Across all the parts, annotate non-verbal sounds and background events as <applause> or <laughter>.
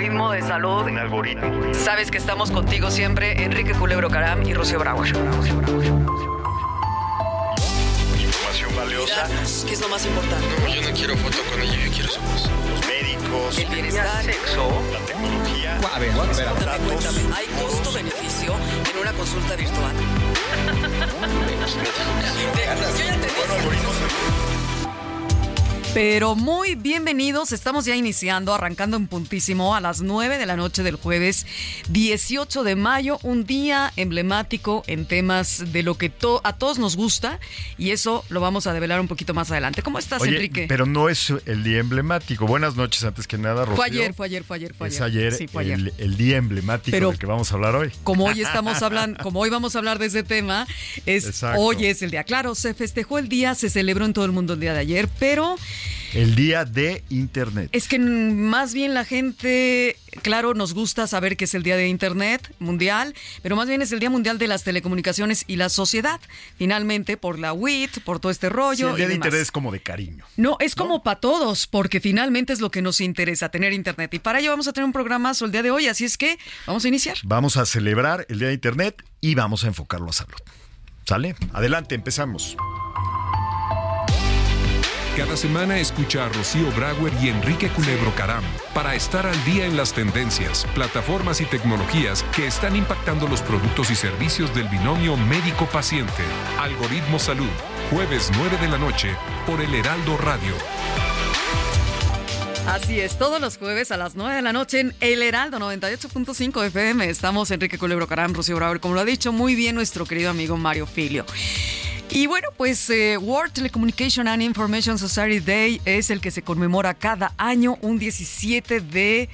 Algoritmo de salud. Un algoritmo. Sabes que estamos contigo siempre, Enrique Culebro Caram y Rocío Brauer. Información valiosa. ¿Qué es lo más importante? No, yo no quiero foto con ella, yo quiero su voz. Los médicos. El bienestar. Sexo. La tecnología. A ver, a ver, a ver. Cuéntame, cuéntame, ¿hay costo-beneficio en una consulta virtual? Yo ya. Pero muy bienvenidos, estamos ya iniciando, arrancando en puntísimo a las 9 de la noche del jueves 18 de mayo, un día emblemático en temas de lo que to- a todos nos gusta y eso lo vamos a develar un poquito más adelante. ¿Cómo estás, Oye, Enrique? pero no es el día emblemático. Buenas noches, antes que nada, Rocío. Fue ayer, fue ayer, fue ayer, fue ayer. Es ayer, Sí, fue ayer. El, el día emblemático Pero- del que vamos a hablar hoy. Como hoy estamos hablando, como hoy vamos a hablar de ese tema, es Exacto. hoy es el día. Claro, se festejó el día, se celebró en todo el mundo el día de ayer, pero El día de Internet. Es que más bien la gente, claro, nos gusta saber que es el Día de Internet mundial, pero más bien es el Día Mundial de las Telecomunicaciones y la Sociedad. Finalmente, por la WIT, por todo este Sí, rollo. el día y de demás. Internet es como de cariño. No, es como para todos, porque finalmente es lo que nos interesa, tener Internet. Y para ello vamos a tener un programazo el día de hoy, así es que vamos a iniciar. Vamos a celebrar el día de Internet y vamos a enfocarlo a salud. ¿Sale? Adelante, empezamos. Cada semana escucha a Rocío Brauer y Enrique Culebro Caram para estar al día en las tendencias, plataformas y tecnologías que están impactando los productos y servicios del binomio médico-paciente. Algoritmo Salud, jueves 9 de la noche por el Heraldo Radio. Así es, todos los jueves a las 9 de la noche en El Heraldo 98.5 FM. Estamos Enrique Culebro Carán, Rocío Brauer, como lo ha dicho muy bien nuestro querido amigo Mario Filio. Y bueno, pues eh, World Telecommunication and Information Society Day es el que se conmemora cada año, un 17 de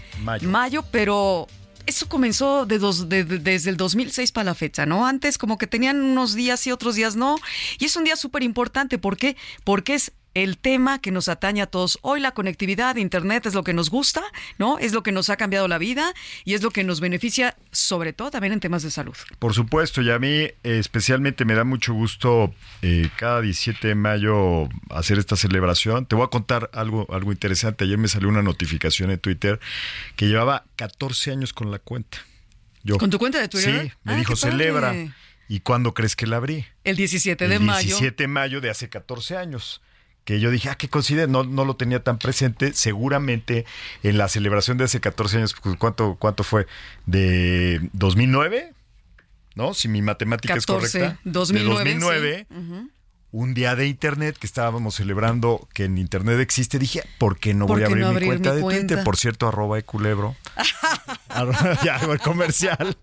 Mayo. pero eso comenzó de dos- de- de- desde el 2006 para la fecha, ¿no? Antes como que tenían unos días y otros días no. Y es un día súper importante. ¿Por qué? Porque es el tema que nos atañe a todos. Hoy la conectividad, Internet es lo que nos gusta, ¿no? Es lo que nos ha cambiado la vida y es lo que nos beneficia, sobre todo también en temas de salud. Por supuesto, y a mí eh, especialmente me da mucho gusto eh, cada 17 de mayo hacer esta celebración. Te voy a contar algo, algo interesante. Ayer me salió una notificación en Twitter que llevaba 14 años con la cuenta. Yo, ¿Con tu cuenta de Twitter? Sí, me Ah, dijo celebra. ¿Y cuándo crees que la abrí? El 17 de el mayo. 17 de mayo de hace 14 años. Que yo dije, ah, qué coincidencia, no, no lo tenía tan presente. Seguramente en la celebración de hace 14 años, ¿cuánto, cuánto fue? ¿De 2009? ¿No? Si mi matemática 14, es correcta. 2009, De 2009. Un día de Internet que estábamos celebrando que en Internet existe, dije, ¿por qué no ¿Por voy a abrir no mi cuenta mi de cuenta? Twitter? Por cierto, arroba eculebro. <laughs> Arroba- <laughs> ya hago el comercial.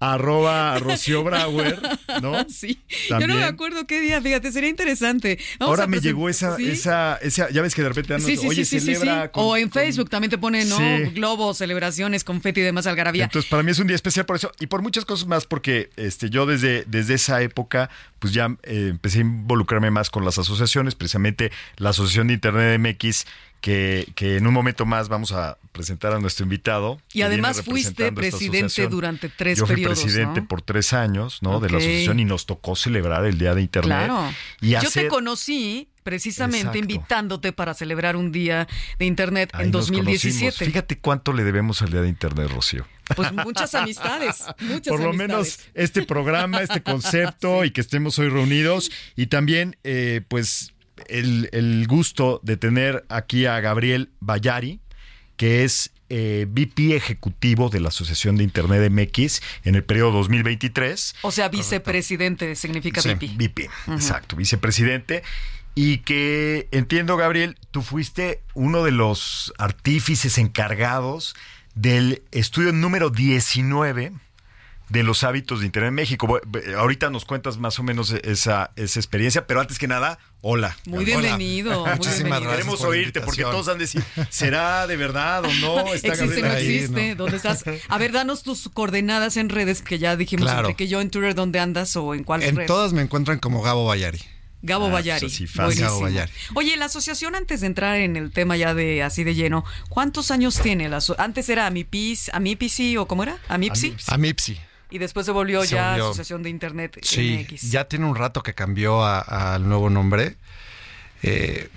arroba Rocío Brauer, ¿no? <laughs> Sí, yo no me acuerdo qué día, fíjate, sería interesante. Vamos Ahora me llegó esa, ¿Sí? esa, esa, ya ves que de repente andan, Sí, sí, oye, celebra con- o en con- Facebook también te ponen, ¿no? Globos, celebraciones, confeti y demás algarabía. Entonces, para mí es un día especial por eso y por muchas cosas más, porque este, yo desde, desde esa época, pues ya eh, empecé a involucrarme más con las asociaciones, precisamente la Asociación de Internet MX, que, que en un momento más vamos a presentar a nuestro invitado. y además fuiste presidente durante tres Yo fui periodos. presidente ¿no? por tres años, ¿no? De la asociación y nos tocó celebrar el Día de Internet. Claro. Y Yo hacer- te conocí precisamente Exacto. invitándote para celebrar un día de internet Ahí en nos 2017. conocimos. Fíjate cuánto le debemos al Día de Internet, Rocío. Pues muchas amistades, <laughs> muchas Por lo amistades. menos este programa, este concepto <laughs> y que estemos hoy reunidos. Y también, eh, pues, el, el gusto de tener aquí a Gabriel Bayari, que es eh, VP ejecutivo de la Asociación de Internet MX en el periodo 2023. O sea, vicepresidente significa Sí, VP. VP, exacto, vicepresidente. Y que entiendo, Gabriel, tú fuiste uno de los artífices encargados del estudio número 19 de los hábitos de Internet en México. Ahorita nos cuentas más o menos esa, esa experiencia, pero antes que nada, hola. Muy Gabriel. bienvenido. muy Muchísimas bienvenido. gracias. Queremos por la oírte porque todos han de decir, ¿será de verdad o no? Está Existe, no ahí? existe. ¿Dónde estás? <laughs> A ver, danos tus coordenadas en redes, que ya dijimos Claro. entre que yo en Twitter, ¿dónde andas o en cuál En red? todas me encuentran como Gabo Bayari. Gabo Ah, Bayari. pues así, fácil. Buenísimo. Gabo Bayari. Oye, la asociación, antes de entrar en el tema ya de así de lleno, ¿cuántos años tiene? La aso- antes era Amipis, Amipisi o cómo era? Amipsi. A Mipsi. Y después se volvió Se ya volvió. Asociación de Internet Sí, MX. ya tiene un rato que cambió a- al nuevo nombre. Eh,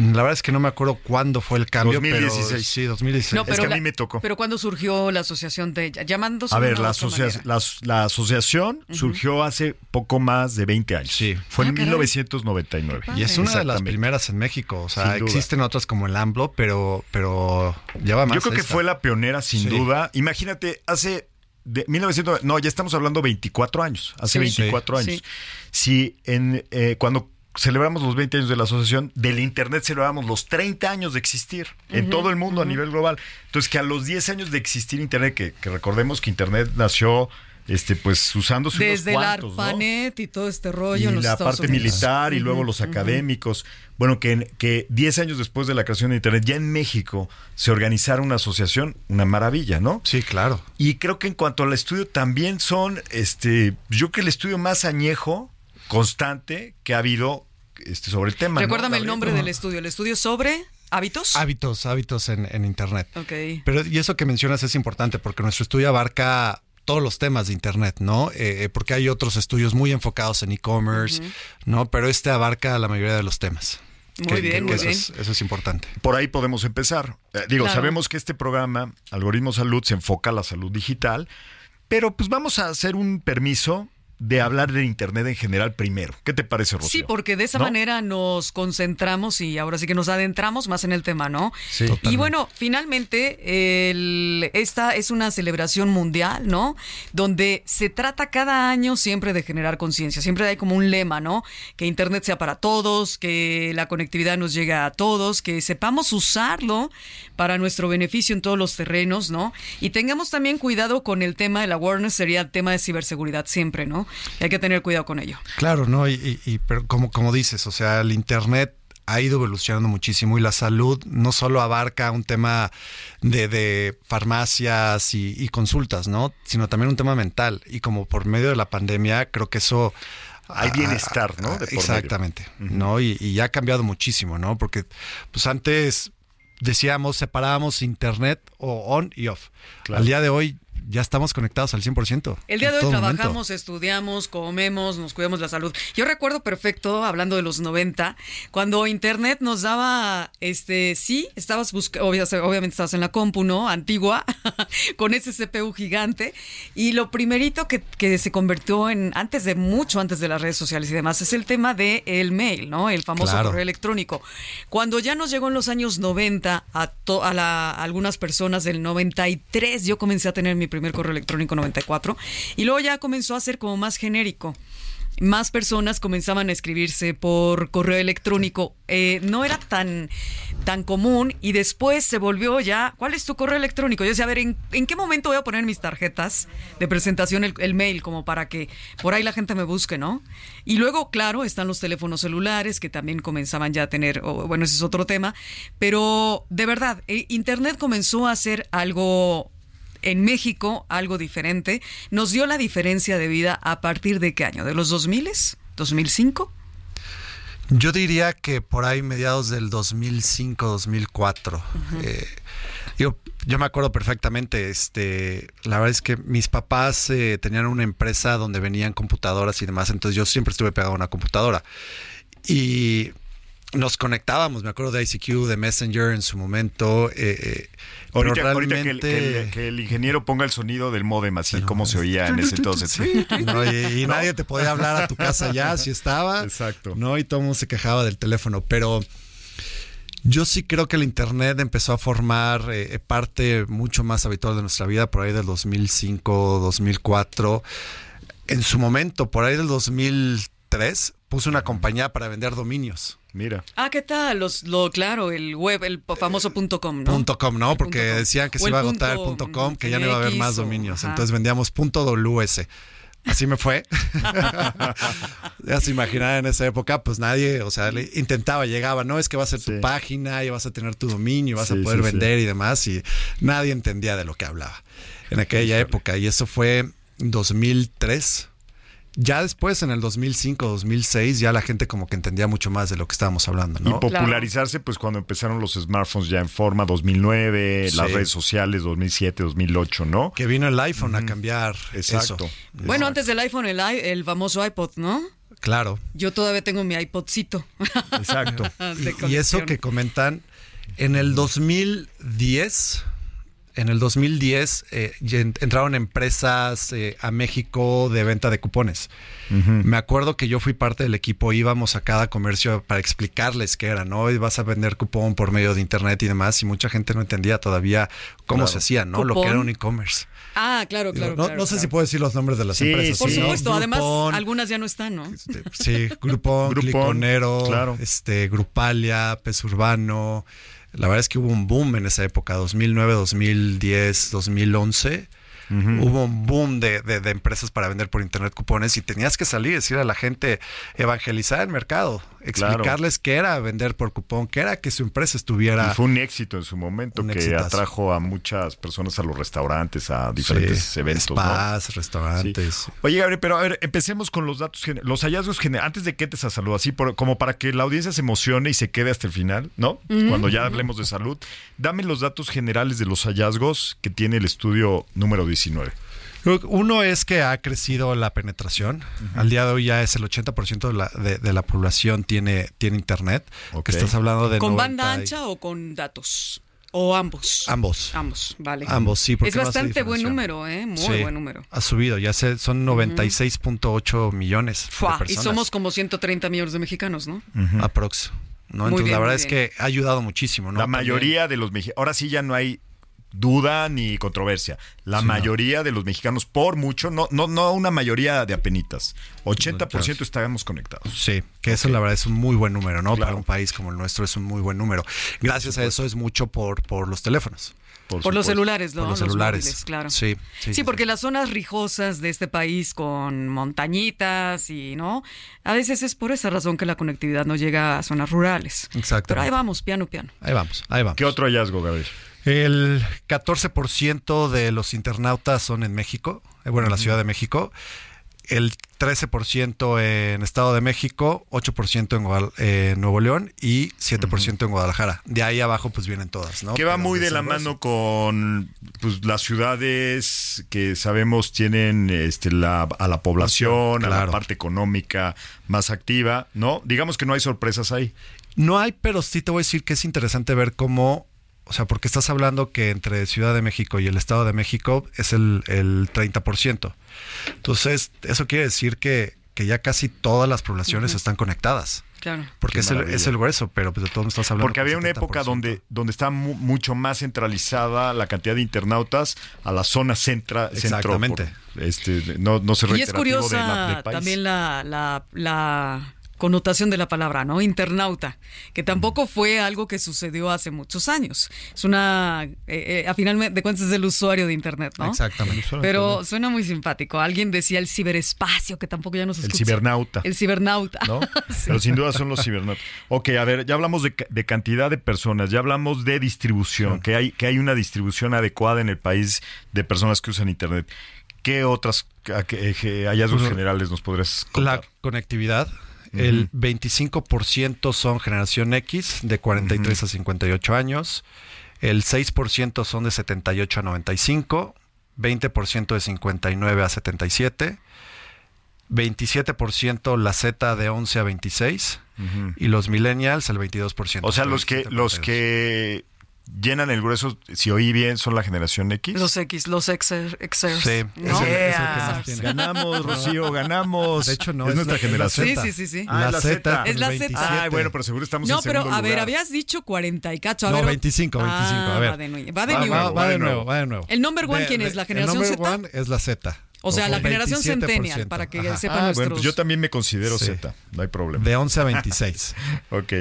la verdad es que no me acuerdo cuándo fue el cambio. 2016. Pero, sí, 2016. No, que pero a mí me tocó. Pero cuando surgió la asociación de llamándose A ver, la, asocia- la, la asociación surgió hace poco más de 20 años. Sí. Fue Ah, en caray. 1999. Y es una de las primeras en México. O sea, Sin duda. existen otras como el AMBLO, pero, pero ya va más. Yo creo que esta. fue la pionera, sin Sí. duda. Imagínate, hace de 1900, no, ya estamos hablando 24 años, hace Sí. 24 Sí. años. Si en eh, cuando celebramos los 20 años de la asociación, del Internet celebramos los 30 años de existir en todo el mundo a nivel global. Entonces, que a los 10 años de existir Internet, que, que recordemos que Internet nació este pues usándose Desde unos el cuantos, ¿no? ARPANET y todo este y rollo en los la Estados parte Unidos. militar y luego los académicos. Bueno, que, que 10 años después de la creación de Internet, ya en México se organizara una asociación, una maravilla, ¿no? Sí, claro. Y creo que en cuanto al estudio también son, este, yo creo que el estudio más añejo, constante, que ha habido este, sobre el tema. ¿no, Recuérdame el nombre del estudio. ¿El estudio sobre hábitos? Hábitos, hábitos en, en Internet. ok. Pero y eso que mencionas es importante porque nuestro estudio abarca todos los temas de Internet, ¿no? Eh, eh, porque hay otros estudios muy enfocados en e-commerce, ¿no? Pero este abarca la mayoría de los temas. Muy bien, muy eso, bien. Es, eso es importante. Por ahí podemos empezar. Eh, digo, Claro. sabemos que este programa, Algoritmo Salud, se enfoca a la salud digital, pero pues vamos a hacer un permiso de hablar de Internet en general primero. ¿Qué te parece, Rocío? Sí, porque de esa ¿No? manera nos concentramos y ahora sí que nos adentramos más en el tema, ¿no? Sí. Y bueno, finalmente, el- esta es una celebración mundial, ¿no? Donde se trata cada año siempre de generar conciencia. Siempre hay como un lema, ¿no? Que Internet sea para todos, que la conectividad nos llegue a todos, que sepamos usarlo para nuestro beneficio en todos los terrenos, ¿no? Y tengamos también cuidado con el tema del awareness, sería el tema de ciberseguridad siempre, ¿no? Y hay que tener cuidado con ello. Claro, ¿no? Y, y- y- pero como, como dices, o sea, el Internet ha ido evolucionando muchísimo y la salud no solo abarca un tema de, de farmacias y, y consultas, ¿no? Sino también un tema mental. Y como por medio de la pandemia, creo que eso... Hay ah, bienestar, ¿no? De por medio. exactamente, ¿no? Y, y ya ha cambiado muchísimo, ¿no? Porque pues antes decíamos, separábamos Internet o on y off. Claro. Al día de hoy ya estamos conectados al 100%. El día de hoy momento. trabajamos, estudiamos, comemos, nos cuidamos la salud. Yo recuerdo perfecto, hablando de los 90, cuando Internet nos daba, este, sí, estabas buscando, obviamente estabas en la compu, ¿no? Antigua, <laughs> con ese CPU gigante. Y lo primerito que, que se convirtió en, antes de mucho, antes de las redes sociales y demás, es el tema del el mail, ¿no? El famoso Claro. correo electrónico. Cuando ya nos llegó en los años 90 a, to- a, la- a algunas personas del 93, yo comencé a tener mi primer correo electrónico 94 y luego ya comenzó a ser como más genérico. Más personas comenzaban a escribirse por correo electrónico. Eh, no era tan, tan común y después se volvió ya, ¿cuál es tu correo electrónico? Yo decía, a ver, ¿en, qué momento voy a poner mis tarjetas de presentación, el, mail, como para que por ahí la gente me busque, ¿no? Y luego, claro, están los teléfonos celulares que también comenzaban ya a tener, bueno, ese es otro tema, pero de verdad, eh, Internet comenzó a ser algo en México, algo diferente. Nos dio la diferencia de vida a partir de qué año? ¿De los 2000? ¿2005? Yo diría que por ahí mediados del 2005, 2004. Eh, yo, yo me acuerdo perfectamente, este, la verdad es que mis papás eh, tenían una empresa donde venían computadoras y demás, entonces yo siempre estuve pegado a una computadora. Y nos conectábamos, me acuerdo de ICQ, de Messenger en su momento. eh, eh, pero Ahorita, ahorita que, el, realmente- que el- que el ingeniero ponga el sonido del modem así como se oía en ese entonces. No, y, y <laughs> nadie te podía hablar a tu casa ya si estaba. Exacto. No, y todo el mundo se quejaba del teléfono. Pero yo sí creo que el Internet empezó a formar eh, parte mucho más habitual de nuestra vida por ahí del 2005, 2004. En su momento, por ahí del 2003, puse una compañía para vender dominios. Mira. Ah, ¿qué tal? Los, lo, claro, el web, el famoso punto .com, ¿no? Punto .com, ¿no? El Porque punto com. decían que O se iba a agotar el punto, .com, que ya no iba a haber más dominios. ajá. Entonces vendíamos punto .ws. Así me fue. <laughs> ya se imaginaba en esa época, pues nadie, o sea, le intentaba, llegaba, no es que va a ser tu Sí. página y vas a tener tu dominio, vas Sí, a poder sí, sí. vender y demás, y nadie entendía de lo que hablaba en aquella época. Y eso fue en 2003. Ya después, en el 2005, 2006, ya la gente como que entendía mucho más de lo que estábamos hablando, Y ¿no? popularizarse, pues cuando empezaron los smartphones ya en forma, 2009, Sí. las redes sociales, 2007, 2008, ¿no? Que vino el iPhone a cambiar Exacto. eso. Bueno, antes del iPhone, el, el famoso iPod, ¿no? Claro. Yo todavía tengo mi iPodcito. Exacto. <laughs> Y eso que comentan, en el 2010, en el 2010 eh, entraron empresas eh, a México de venta de cupones. Me acuerdo que yo fui parte del equipo, íbamos a cada comercio para explicarles qué era, ¿no? Y vas a vender cupón por medio de internet y demás, y mucha gente no entendía todavía cómo Claro. se hacía, ¿no? Lo que era un e-commerce. Ah, claro, Digo, claro. no, claro, no sé si puedo decir los nombres de las Sí, empresas. Por sí, ¿no? supuesto, además, Groupon, algunas ya no están, ¿no? este, Sí, Grupón, Groupon, Cliconero, claro. este, Grupalia, Pez Urbano. La verdad es que hubo un boom en esa época, 2009, 2010, 2011. Hubo un boom de, de- de empresas para vender por internet cupones y tenías que salir, decir a la gente, evangelizar el mercado, explicarles qué era vender por cupón, qué era que su empresa estuviera. Y fue un éxito en su momento que exitazo. atrajo a muchas personas a los restaurantes, a diferentes Sí, eventos. ¿no? spas, restaurantes. Sí. Oye, Gabriel, pero a ver, empecemos con los datos, los hallazgos generales. Antes de que te salud, así por- como para que la audiencia se emocione y se quede hasta el final, ¿no? Cuando ya hablemos de salud, dame los datos generales de los hallazgos que tiene el estudio número 19. Uno es que ha crecido la penetración. Al día de hoy ya es el 80% de la, de, de la población tiene, tiene internet. Ok. Que estás hablando de ¿Con 90 banda y- ancha o con datos? ¿O ambos? Ambos. Ambos, vale. Ambos, sí, porque Es no bastante buen número, ¿eh? Muy Sí, buen número. Ha subido, ya se, son 96.8 millones Fua, de y somos como 130 millones de mexicanos, ¿no? aprox. ¿no? Muy Entonces, bien, la verdad es que ha ayudado muchísimo. ¿no? la También- mayoría de los mexicanos, ahora sí ya no hay duda ni controversia. La Sí, no. mayoría de los mexicanos, por mucho, no, no, no una mayoría de apenitas, 80% estábamos conectados. Sí, que eso la verdad es un muy buen número, ¿no? Claro. Para un país como el nuestro es un muy buen número. Gracias a eso es mucho por, por los teléfonos. Por los celulares, ¿no? Por los celulares. móviles, claro. Sí, sí, Sí, sí, porque sí. las zonas rijosas de este país con montañitas y, ¿no? A veces es por esa razón que la conectividad no llega a zonas rurales. Exactamente. Pero ahí vamos, piano, piano. Ahí vamos, ahí vamos. ¿Qué otro hallazgo, Gabriel? El 14% de los internautas son en México, eh, bueno, en la Ciudad de México. El 13% en Estado de México, 8% en Guadal- eh, Nuevo León y 7% en Guadalajara. De ahí abajo pues vienen todas, ¿no? Que va Pero muy de la mano con pues, las ciudades que sabemos tienen este, la, a la población, a la parte económica más activa, ¿no? Digamos que no hay sorpresas ahí. No hay, pero sí te voy a decir que es interesante ver cómo, o sea, porque estás hablando que entre Ciudad de México y el Estado de México es el, el 30%. Entonces, eso quiere decir que, que ya casi todas las poblaciones están conectadas. Claro. Porque es el, maravilla. es el grueso, pero pues de todos estás hablando. Porque había una 70%. época donde, donde está mu- mucho más centralizada la cantidad de internautas a la zona centra, centro, Exactamente. por- este, no, no ser Y es reiterativo de la- curiosa del país. también la, la, la connotación de la palabra, ¿no? Internauta, que tampoco fue algo que sucedió hace muchos años. Es una, eh, eh, a final de cuentas, es el usuario de Internet, ¿no? Exactamente. Pero suena muy simpático. Alguien decía el ciberespacio, que tampoco ya nos El escucha. cibernauta. El cibernauta. ¿no? <laughs> Sí. Pero sin duda son los cibernautas. Ok, a ver, ya hablamos de, ca- de cantidad de personas, ya hablamos de distribución, que, hay, que hay una distribución adecuada en el país de personas que usan Internet. ¿Qué otras hallazgos Pues, generales nos podrías La el 25% son generación X de 43 a 58 años, el 6% son de 78 a 95, 20% de 59 a 77, 27% la Z de 11 a 26 y los millennials el 22%. O sea, los que, los que llenan el grueso, si oí bien, son la generación X. Los X, los Xers. Xers, Sí, ¿no? es el- es el que más tiene. Ganamos, <laughs> Rocío, ganamos. De hecho, no, es, es nuestra la- generación. Sí, Z. sí, sí, sí. Ah, la la Z. Es la Z. 27. Ah, bueno, pero seguro estamos No, en pero segundo a ver, habías dicho 40 y cacho. A No, ver, 25, 25, Ah, a ver. Va de, nuevo, va de Va, nuevo. Va, va de nuevo. nuevo, va de nuevo. ¿El number one De- quién de- es? ¿La generación El Z? number one es la Z. O sea, la generación 27%. centennial, para que Ajá. sepan Ah, nuestros... bueno, pues yo también me considero Sí. Z, no hay problema. De 11 a 26. <laughs> Ok.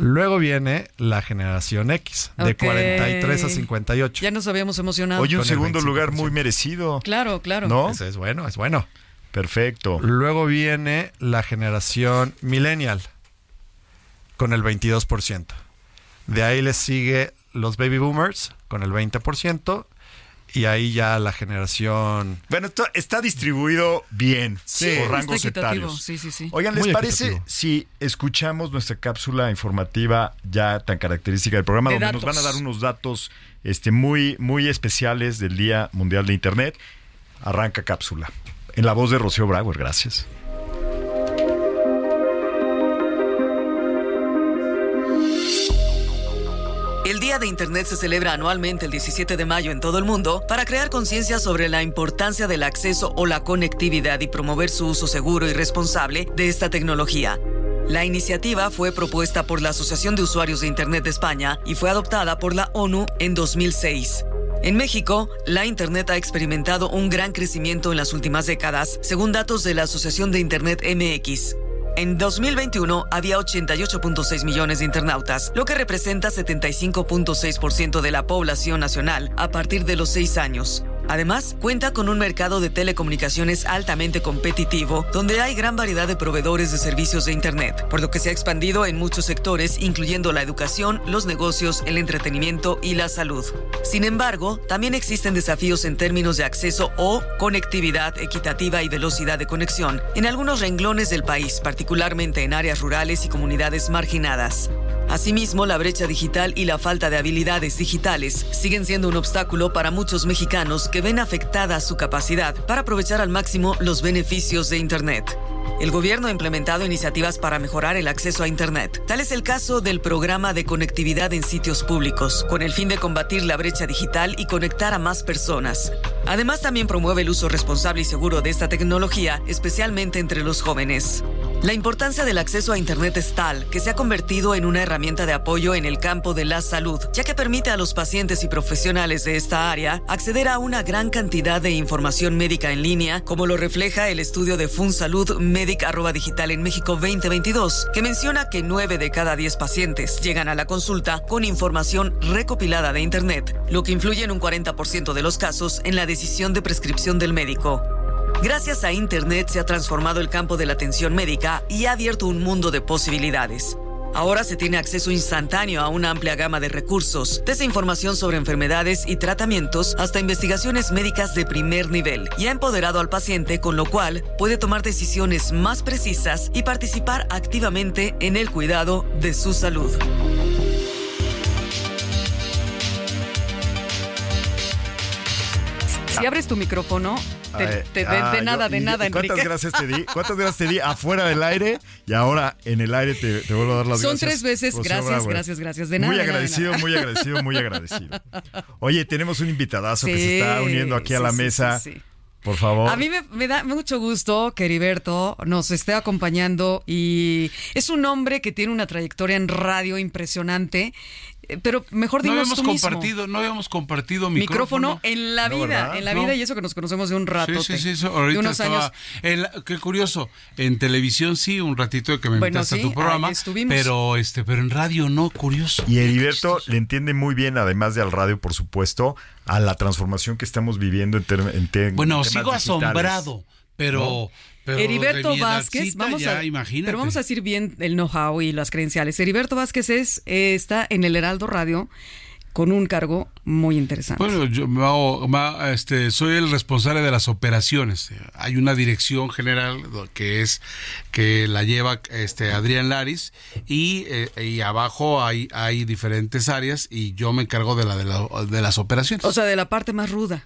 Luego viene la generación X, de Ok. 43 a 58. Ya nos habíamos emocionado. Oye, un segundo lugar 25%. muy merecido. Claro, claro. ¿No? Ese es bueno, es bueno. Perfecto. Luego viene la generación millennial con el 22%. De ahí les sigue los baby boomers con el 20%. Y ahí ya la generación... Bueno, esto está distribuido bien Sí, por rangos etarios. Sí, sí, sí. Oigan, ¿les Muy parece equitativo. si escuchamos nuestra cápsula informativa ya tan característica del programa, De donde datos. nos van a dar unos datos este, muy, muy especiales del Día Mundial de Internet? Arranca cápsula. En la voz de Rocío Brauer, gracias. El Día de Internet se celebra anualmente el 17 de mayo en todo el mundo para crear conciencia sobre la importancia del acceso o la conectividad y promover su uso seguro y responsable de esta tecnología. La iniciativa fue propuesta por la Asociación de Usuarios de Internet de España y fue adoptada por la ONU en 2006. En México, la Internet ha experimentado un gran crecimiento en las últimas décadas, según datos de la Asociación de Internet MX. En 2021 había 88.6 millones de internautas, lo que representa 75.6% de la población nacional a partir de los 6 años. Además, cuenta con un mercado de telecomunicaciones altamente competitivo, donde hay gran variedad de proveedores de servicios de Internet, por lo que se ha expandido en muchos sectores, incluyendo la educación, los negocios, el entretenimiento y la salud. Sin embargo, también existen desafíos en términos de acceso o conectividad equitativa y velocidad de conexión en algunos renglones del país, particularmente en áreas rurales y comunidades marginadas. Asimismo, la brecha digital y la falta de habilidades digitales siguen siendo un obstáculo para muchos mexicanos que ven afectada su capacidad para aprovechar al máximo los beneficios de Internet. El gobierno ha implementado iniciativas para mejorar el acceso a Internet. Tal es el caso del programa de conectividad en sitios públicos, con el fin de combatir la brecha digital y conectar a más personas. Además, también promueve el uso responsable y seguro de esta tecnología, especialmente entre los jóvenes. La importancia del acceso a Internet es tal que se ha convertido en una herramienta de apoyo en el campo de la salud, ya que permite a los pacientes y profesionales de esta área acceder a una gran cantidad de información médica en línea, como lo refleja el estudio de FunSalud Medic arroba digital en México 2022, que menciona que 9 de cada 10 pacientes llegan a la consulta con información recopilada de Internet, lo que influye en un 40% de los casos en la decisión de prescripción del médico. Gracias a Internet se ha transformado el campo de la atención médica y ha abierto un mundo de posibilidades. Ahora se tiene acceso instantáneo a una amplia gama de recursos, desde información sobre enfermedades y tratamientos hasta investigaciones médicas de primer nivel, y ha empoderado al paciente con lo cual puede tomar decisiones más precisas y participar activamente en el cuidado de su salud. Si abres tu micrófono, te- Ay, te- de, ah, de yo- nada, de nada, ¿Cuántas Enrique. gracias te di? <laughs> ¿Cuántas gracias te di afuera del aire? Y ahora en el aire te, te vuelvo a dar las Son gracias. tres veces, Rocío gracias, Brauer. gracias, gracias. De nada, Muy agradecido, nada. muy agradecido, muy <laughs> agradecido. Oye, tenemos un invitadazo que se está uniendo aquí a la mesa. sí. Por favor. A mí me, me da mucho gusto que Heriberto nos esté acompañando y es un hombre que tiene una trayectoria en radio impresionante, eh, pero mejor No dinos habíamos tú mismo. compartido, no habíamos compartido micrófono, micrófono. en la No, vida, ¿verdad? en la No. vida y eso que nos conocemos de un rato. Sí, sí, sí, eso ahorita de unos estaba, años. el- qué curioso, en televisión sí, un ratito de que me Bueno, invitaste sí, a tu programa, ahí estuvimos. pero este, pero en radio no, curioso. Y Heriberto le entiende muy bien, además de al radio, por supuesto, a la transformación que estamos viviendo en, ter- en Bueno, temas sigo digitales. asombrado, pero, pero Heriberto Vázquez, vamos ya, a, imagínate. pero vamos a decir bien el know-how y las credenciales. Heriberto Vázquez es, eh, está en el Heraldo Radio con un cargo muy interesante. Bueno, yo me hago- este, soy el responsable de las operaciones. Hay una dirección general que es que la lleva este Adrián Laris y, eh, y abajo hay, hay diferentes áreas y yo me encargo de la de, la- de las operaciones. o sea, de la parte más ruda.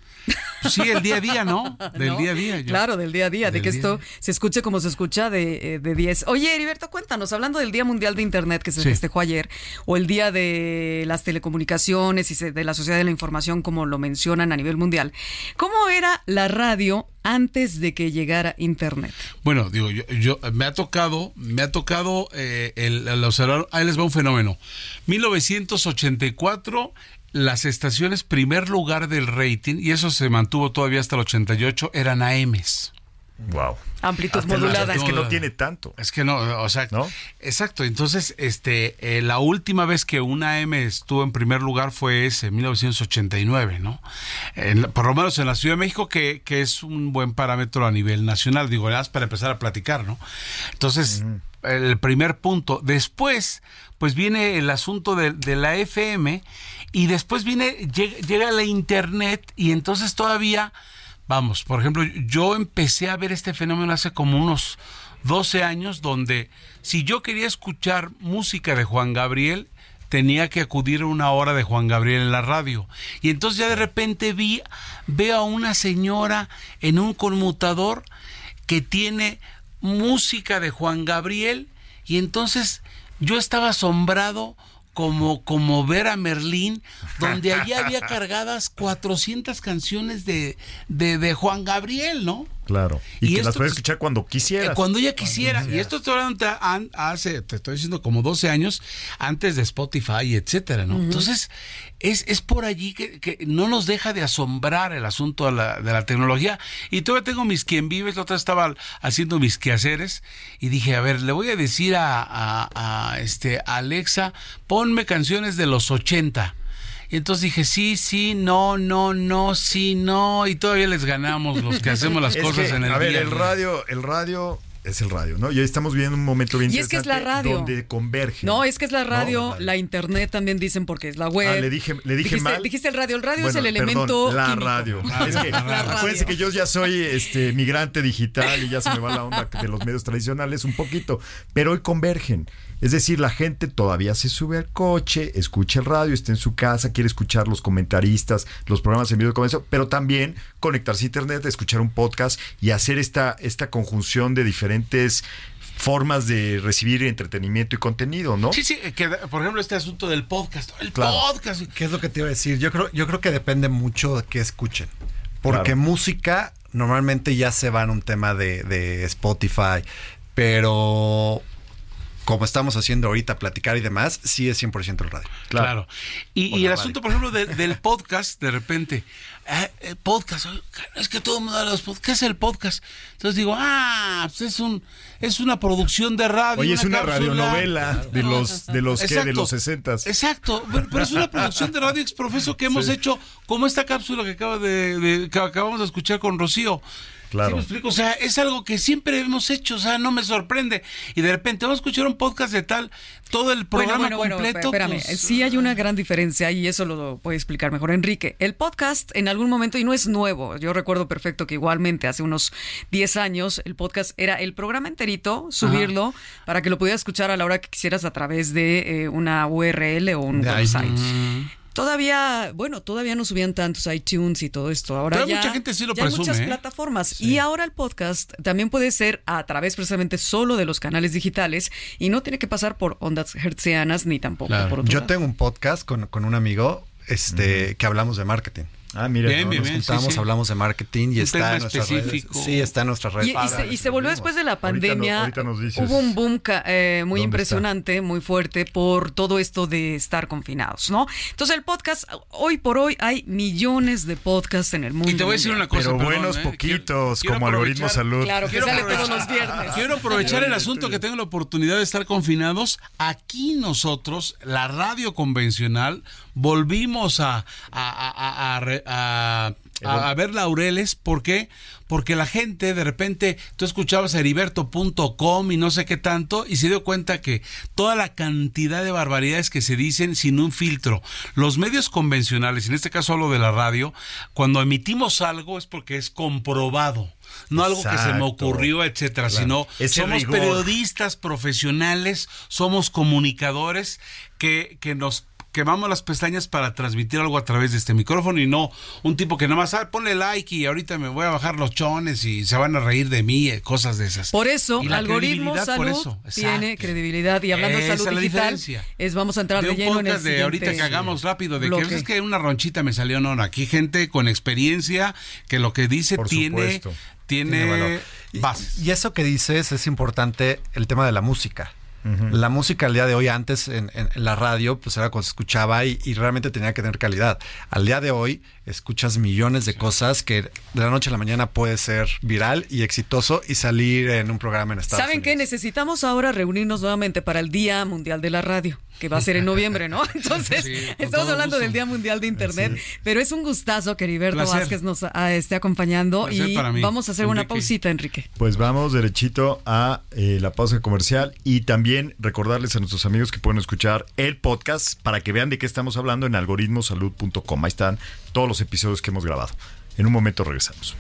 sí, el día a día, ¿no? <laughs> Del ¿no? día a día. yo- Claro, del día a día, de que esto día. se escuche como se escucha de, eh, de 10. Oye, Heriberto, cuéntanos, hablando del Día Mundial de Internet que se Sí. festejó ayer, o el Día de las Telecomunicaciones y de la Sociedad de la Información, como lo mencionan a nivel mundial, ¿cómo era la radio antes de que llegara Internet? Bueno, digo, yo, me ha tocado, me ha tocado eh, el, el ahí les va un fenómeno. 1984 las estaciones primer lugar del rating, y eso se mantuvo todavía hasta el 88, eran AMs. Wow. Amplitud Hasta modulada. Es que no tiene tanto. Es que no, o sea, ¿No? exacto. Entonces, este, eh, la última vez que una AM estuvo en primer lugar fue ese, 1989, ¿no? En por lo menos en la Ciudad de México, que, que es un buen parámetro a nivel nacional, digo, nada más para empezar a platicar, ¿no? Entonces, el primer punto. Después, pues viene el asunto de, de la FM y después viene, llega, llega la Internet y entonces todavía Vamos, por ejemplo, yo empecé a ver este fenómeno hace como unos 12 años, donde si yo quería escuchar música de Juan Gabriel, tenía que acudir a una hora de Juan Gabriel en la radio. Y entonces ya de repente vi, veo a una señora en un conmutador que tiene música de Juan Gabriel y entonces yo estaba asombrado como, como ver a Merlín, donde allí había <laughs> cargadas 400 canciones de, de, de Juan Gabriel, ¿no? Claro. Y, Y que esto, las puedes escuchar cuando quisieras. Eh, Cuando ella quisiera. Y esto estoy hablando hace, te estoy diciendo, como 12 años antes de Spotify, etcétera, ¿no? Entonces, es, es por allí que, que no nos deja de asombrar el asunto de la, de la tecnología. Y todavía tengo mis quien vives, la otra vez estaba haciendo mis quehaceres y dije, a ver, le voy a decir a, a- a, este, a Alexa, ponme canciones de los 80. Y entonces dije, sí, sí, no, no, no, sí, no. Y todavía les ganamos los que hacemos las Es cosas que, en el A ver, día. el radio, el radio es el radio, ¿no? Y hoy estamos viviendo un momento bien Y es que es la radio. Donde convergen. No, es que es la radio, No, la internet también dicen porque es la web. Ah, le dije, le dije dijiste, mal. Dijiste el radio. El radio Bueno, es el perdón, elemento la químico. radio. Es que, La radio. acuérdense que yo ya soy este migrante digital y ya se me va la onda de los medios tradicionales un poquito, pero hoy convergen. Es decir, la gente todavía se sube al coche, escucha el radio, está en su casa, quiere escuchar los comentaristas, los programas en vivo de comercio, pero también conectarse a internet, escuchar un podcast y hacer esta, esta conjunción de diferentes formas de recibir entretenimiento y contenido, ¿no? Sí, sí, que por ejemplo este asunto del podcast, el Claro. podcast. ¿Qué es lo que te iba a decir? Yo creo, yo creo que depende mucho de qué escuchen. Porque Claro. música normalmente ya se va en un tema de, de Spotify, pero como estamos haciendo ahorita, platicar y demás, sí es 100% el radio. Claro. Y, y el radio. asunto, por ejemplo, de- del podcast, de repente, eh, eh, podcast, es que todo el mundo habla de los podcasts, ¿qué es el podcast? Entonces digo, ah, pues es un es una producción de radio. Oye, es una cápsula. radionovela de los de los que de Exacto. los 60 Exacto, pero, pero es una producción de Radio Exprofeso que hemos hecho como esta cápsula que acaba de, de- que acabamos de escuchar con Rocío. Claro. ¿Sí me explico? O sea, es algo que siempre hemos hecho, o sea, no me sorprende. Y de repente vamos a escuchar un podcast de tal, todo el programa bueno, bueno, bueno, completo. espérame. pues, sí hay una gran diferencia y eso lo puede explicar mejor Enrique. El podcast en algún momento, y no es nuevo, yo recuerdo perfecto que igualmente hace unos 10 años el podcast era el programa enterito, subirlo para que lo pudieras escuchar a la hora que quisieras a través de eh, una URL o un De website. Mm. Todavía, bueno, todavía no subían tantos iTunes y todo esto. Ahora Pero ya, mucha gente sí lo ya hay muchas ¿eh? plataformas. Y ahora el podcast también puede ser a través precisamente solo de los canales digitales y no tiene que pasar por ondas hertzianas ni tampoco Claro. por otro Yo lado. tengo un podcast con, con un amigo este, que hablamos de marketing. Ah, mira. Bien, no, bien, nos bien. Juntamos, sí. hablamos de marketing y Un está en nuestras redes. Sí, está en nuestras redes. Y, y se, y se volvió después de la pandemia. ahorita nos dices hubo un boom ca- eh, muy impresionante, muy fuerte por todo esto de estar confinados, ¿no? Entonces el podcast, hoy por hoy hay millones de podcasts en el mundo. Y te voy a decir una cosa. Pero perdón, buenos ¿eh? poquitos, Quiero- como quiero algoritmo salud. Claro, que Quiero sale todos los viernes. Quiero aprovechar el asunto que tengo la oportunidad de estar confinados. Aquí nosotros, la radio convencional, volvimos a, a, a- a- ver laureles. ¿Por qué? Porque la gente de repente, tú escuchabas a heriberto.com y no sé qué tanto, y se dio cuenta que toda la cantidad de barbaridades que se dicen sin un filtro. Los medios convencionales, en este caso hablo de la radio, cuando emitimos algo es porque es comprobado. No algo que se me ocurrió, etcétera, sino Ese somos rigor. periodistas profesionales, somos comunicadores que, que nos quemamos las pestañas para transmitir algo a través de este micrófono y no un tipo que nada más ah, ponle like y ahorita me voy a bajar los chones y se van a reír de mí, eh, cosas de esas. Por eso, Y algoritmo salud eso, tiene credibilidad. Y hablando de salud digital, es vamos a entrar de de, un lleno en el de ahorita que hagamos rápido de bloque. que es que una ronchita me salió no, no, aquí gente con experiencia que lo que dice Por tiene supuesto. tiene, Tiene valor. Y eso que dices es importante, el tema de la música. La música al día de hoy, antes en, en- en la radio, pues era cuando se escuchaba y, y realmente tenía que tener calidad. Al día de hoy, escuchas millones de cosas que de la noche a la mañana puede ser viral y exitoso y salir en un programa en Estados ¿Saben qué? Unidos. Necesitamos ahora reunirnos nuevamente para el Día Mundial de la Radio, que va a ser en noviembre, ¿no? <laughs> Entonces, Sí, estamos hablando gusto. del Día Mundial de Internet, pero es un gustazo que Heriberto Placer. Vázquez nos ah, esté acompañando Placer y vamos a hacer una pausita, Enrique. Pues vamos derechito a eh, la pausa comercial y también recordarles a nuestros amigos que pueden escuchar el podcast para que vean de qué estamos hablando en algoritmosalud.com. Ahí están todos los episodios que hemos grabado. En un momento regresamos.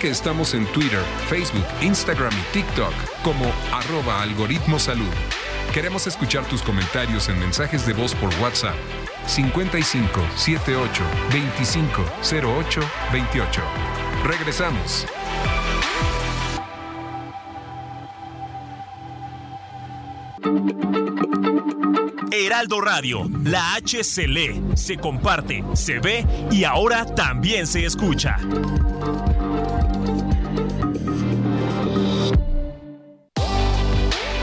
Que estamos en Twitter, Facebook, Instagram y TikTok como arroba algoritmo salud. Queremos escuchar tus comentarios en mensajes de voz por WhatsApp 55 78 25 08 28. Regresamos. Heraldo Radio, la H se lee, se comparte, se ve y ahora también se escucha.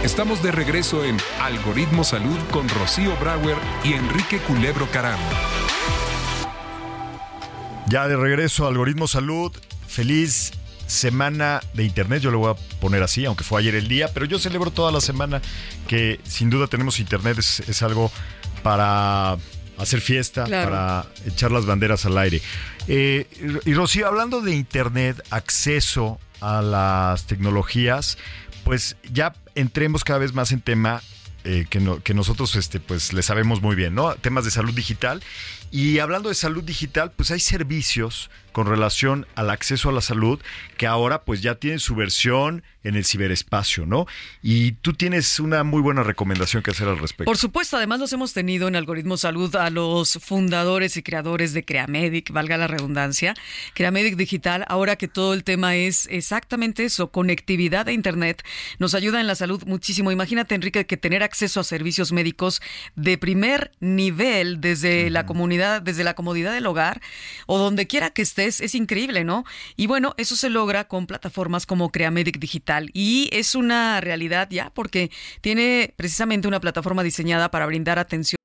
Estamos de regreso en Algoritmo Salud con Rocío Brauer y Enrique Culebro Caram. Ya de regreso a Algoritmo Salud. Feliz semana de Internet. Yo le voy a poner así, aunque fue ayer el día, pero yo celebro toda la semana que sin duda tenemos Internet. Es, es algo para hacer fiesta, Claro. para echar las banderas al aire. Eh, y Rocío, hablando de Internet, acceso a las tecnologías, pues ya entremos cada vez más en tema eh, que, no- que nosotros este, pues, le sabemos muy bien, ¿no? Temas de salud digital. Y hablando de salud digital, pues hay servicios con relación al acceso a la salud que ahora pues ya tienen su versión en el ciberespacio, ¿no? Y tú tienes una muy buena recomendación que hacer al respecto. Por supuesto, además los hemos tenido en Algoritmo Salud a los fundadores y creadores de Creamedic, valga la redundancia, Creamedic Digital, ahora que todo el tema es exactamente eso, conectividad a Internet, nos ayuda en la salud muchísimo. Imagínate, Enrique, que tener acceso a servicios médicos de primer nivel desde la comunidad, desde la comodidad del hogar o donde quiera que estés, es increíble, ¿no? Y bueno, eso se logra con plataformas como Creamedic Digital y es una realidad ya porque tiene precisamente una plataforma diseñada para brindar atención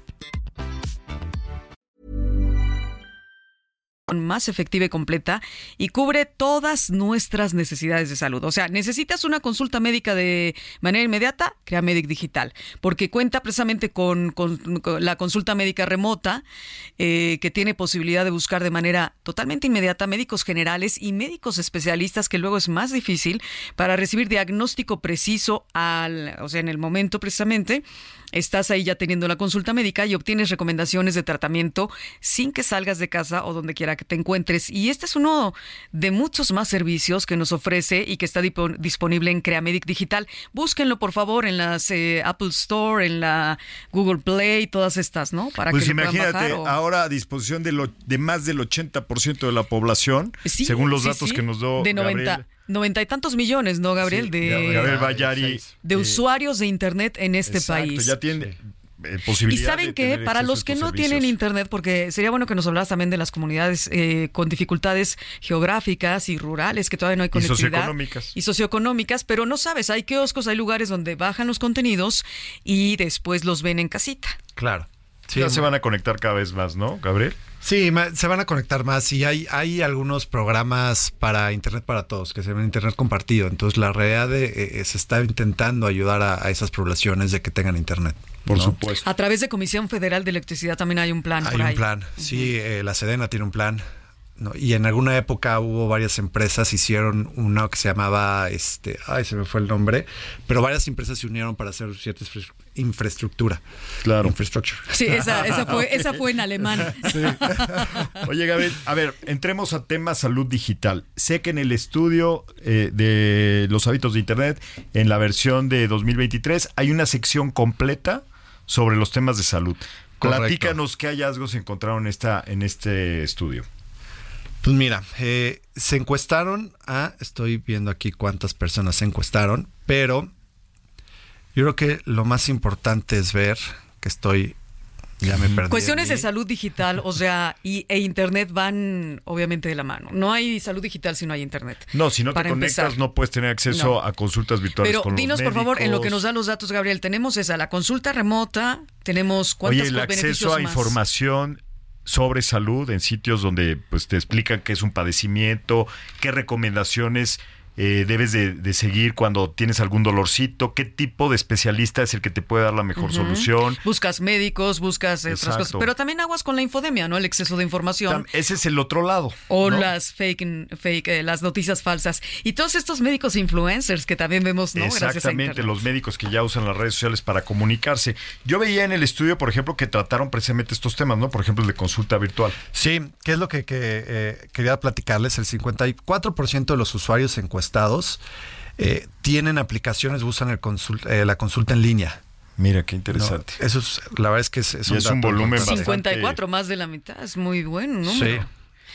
más efectiva y completa y cubre todas nuestras necesidades de salud. O sea, necesitas una consulta médica de manera inmediata, crea Medic Digital, porque cuenta precisamente con, con- la consulta médica remota, eh, que tiene posibilidad de buscar de manera totalmente inmediata médicos generales y médicos especialistas, que luego es más difícil para recibir diagnóstico preciso al, o sea, en el momento precisamente. Estás ahí ya teniendo la consulta médica y obtienes recomendaciones de tratamiento sin que salgas de casa o donde quiera que te encuentres. Y este es uno de muchos más servicios que nos ofrece y que está disponible en Creamedic Digital. Búsquenlo, por favor, en las eh, Apple Store, en la Google Play, todas estas, ¿no? Para Pues que imagínate, bajar o- ahora a disposición de, lo, de más del 80% de la población, Sí, según los sí, datos sí. que nos dio De 90, Gabriel, 90 y tantos millones, ¿no, Gabriel? Sí, de, Gabriel Bayari. de usuarios de Internet en este Exacto, país. ya tiene eh, Y saben de que tener para los que no tienen internet, porque sería bueno que nos hablas también de las comunidades eh, con dificultades geográficas y rurales, que todavía no hay Y conectividad. socioeconómicas. Y socioeconómicas, pero no sabes, hay kioscos, hay lugares donde bajan los contenidos y después los ven en casita. Claro. Ya se van a conectar cada vez más, ¿no, Gabriel? Sí, ma- se van a conectar más y hay, hay algunos programas para Internet para todos, que se llaman Internet compartido. Entonces la realidad de, eh, eh, se está intentando ayudar a, a esas poblaciones de que tengan Internet. Por ¿no? supuesto. A través de Comisión Federal de Electricidad también hay un plan Hay por un ahí. plan, sí, eh, la Sedena tiene un plan. ¿No? Y en alguna época hubo varias empresas, hicieron una que se llamaba, este, ay, se me fue el nombre, pero varias empresas se unieron para hacer cierta infra- infraestructura. Claro. Infrastructure. Sí, esa, <laughs> esa fue, esa fue en alemán. <laughs> Oye, Gabriel, a ver, entremos a tema salud digital. Sé que en el estudio eh, de los hábitos de Internet, en la versión de 2023, hay una sección completa sobre los temas de salud. Correcto. Platícanos qué hallazgos encontraron esta, en este estudio. Pues mira, eh, se encuestaron a, estoy viendo aquí cuántas personas se encuestaron, pero yo creo que lo más importante es ver que estoy, ya me perdí. Cuestiones de salud digital, o sea, y, e internet van obviamente de la mano. No hay salud digital si no hay internet. No, si no te conectas empezar. no puedes tener acceso No. a consultas virtuales Pero con los dinos, por favor, en lo que nos dan los datos, Gabriel, tenemos esa, la consulta remota, tenemos cuántos Oye, el acceso a más? información sobre salud en sitios donde pues te explican qué es un padecimiento, qué recomendaciones eh, debes de, de seguir cuando tienes algún dolorcito, qué tipo de especialista es el que te puede dar la mejor solución. Buscas médicos, buscas otras cosas. Pero también aguas con la infodemia, ¿no? El exceso de información. Tam- Ese es el otro lado. O ¿no? las fake, fake eh, las noticias falsas. Y todos estos médicos influencers que también vemos, ¿no? Exactamente, los médicos que ya usan las redes sociales para comunicarse. Yo veía en el estudio, por ejemplo, que trataron precisamente estos temas, ¿no? Por ejemplo, el de consulta virtual. Sí, ¿qué es lo que, que, eh, quería platicarles? El 54% de los usuarios encuestados eh, tienen aplicaciones, usan el eh, la consulta en línea. Mira, qué ¿no? interesante. Eso es, la verdad es que es, es Y es un dato volumen importante. bastante- 54, más de la mitad. Es muy bueno Sí. número.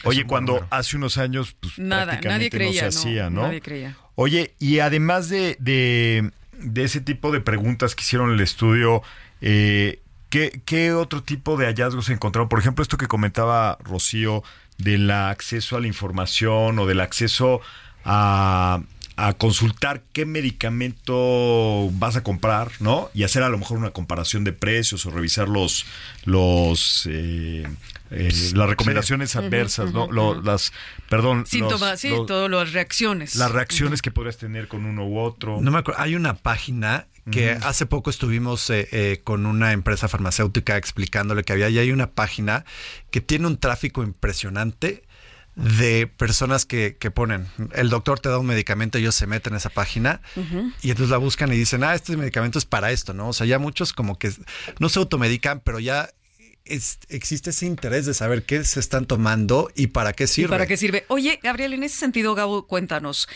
Oye, un cuando número. hace unos años, pues Nada, prácticamente nadie creía, no se no, hacía, ¿no? nadie creía. Oye, y además de, de, de ese tipo de preguntas que hicieron en el estudio, eh, ¿qué, qué otro tipo de hallazgos se encontraron? Por ejemplo, esto que comentaba Rocío del acceso a la información o del acceso a, a consultar qué medicamento vas a comprar, ¿no? Y hacer a lo mejor una comparación de precios o revisar los, los eh, eh, las recomendaciones adversas, ¿no? Lo- las, perdón, los- Síntomas, sí, los- todas las reacciones. las reacciones que podrías tener con uno u otro. No me acuerdo. Hay una página que hace poco estuvimos eh, eh, con una empresa farmacéutica explicándole que había. Y hay una página que tiene un tráfico impresionante de personas que, que ponen, el doctor te da un medicamento, ellos se meten a esa página y entonces la buscan y dicen, ah, este medicamento es para esto, ¿no? O sea, ya muchos como que no se automedican, pero ya es- existe ese interés de saber qué se están tomando y para qué ¿Y sirve. para qué sirve? Oye, Gabriel, en ese sentido, Gabo, cuéntanos.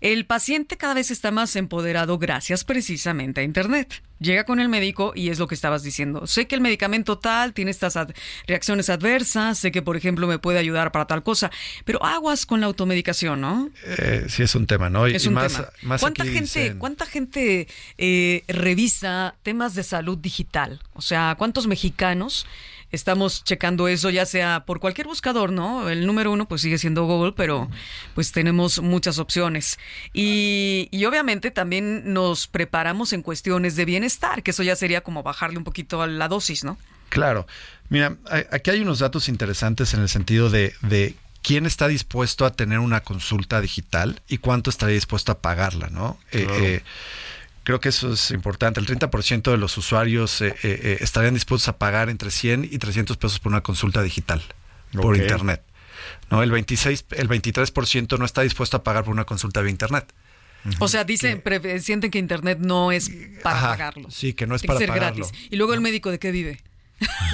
El paciente cada vez está más empoderado gracias precisamente a Internet. Llega con el médico y es lo que estabas diciendo. Sé que el medicamento tal tiene estas ad- reacciones adversas, sé que, por ejemplo, me puede ayudar para tal cosa, pero aguas con la automedicación, ¿no? Eh, sí, es un tema, ¿no? Y- Es y un más, tema. más ¿Cuánta aquí gente, dicen- cuánta gente eh, revisa temas de salud digital? O sea, ¿cuántos mexicanos estamos checando eso, ya sea por cualquier buscador, ¿no? El número uno pues sigue siendo Google, pero pues tenemos muchas opciones. Y, y obviamente también nos preparamos en cuestiones de bienestar, que eso ya sería como bajarle un poquito a la dosis, ¿no? Claro. Mira, aquí hay unos datos interesantes en el sentido de, de quién está dispuesto a tener una consulta digital y cuánto estaría dispuesto a pagarla, ¿no? Eh, Claro. eh, creo que eso es importante. El 30% de los usuarios eh, eh, eh, estarían dispuestos a pagar entre 100 y 300 pesos por una consulta digital por. Internet. ¿no? El, 26, el 23% no está dispuesto a pagar por una consulta vía Internet. O sea, dicen, pre- sienten que Internet no es para Ajá, pagarlo. sí, que no es Tiene para ser pagarlo. gratis. Y luego el médico, ¿de qué vive?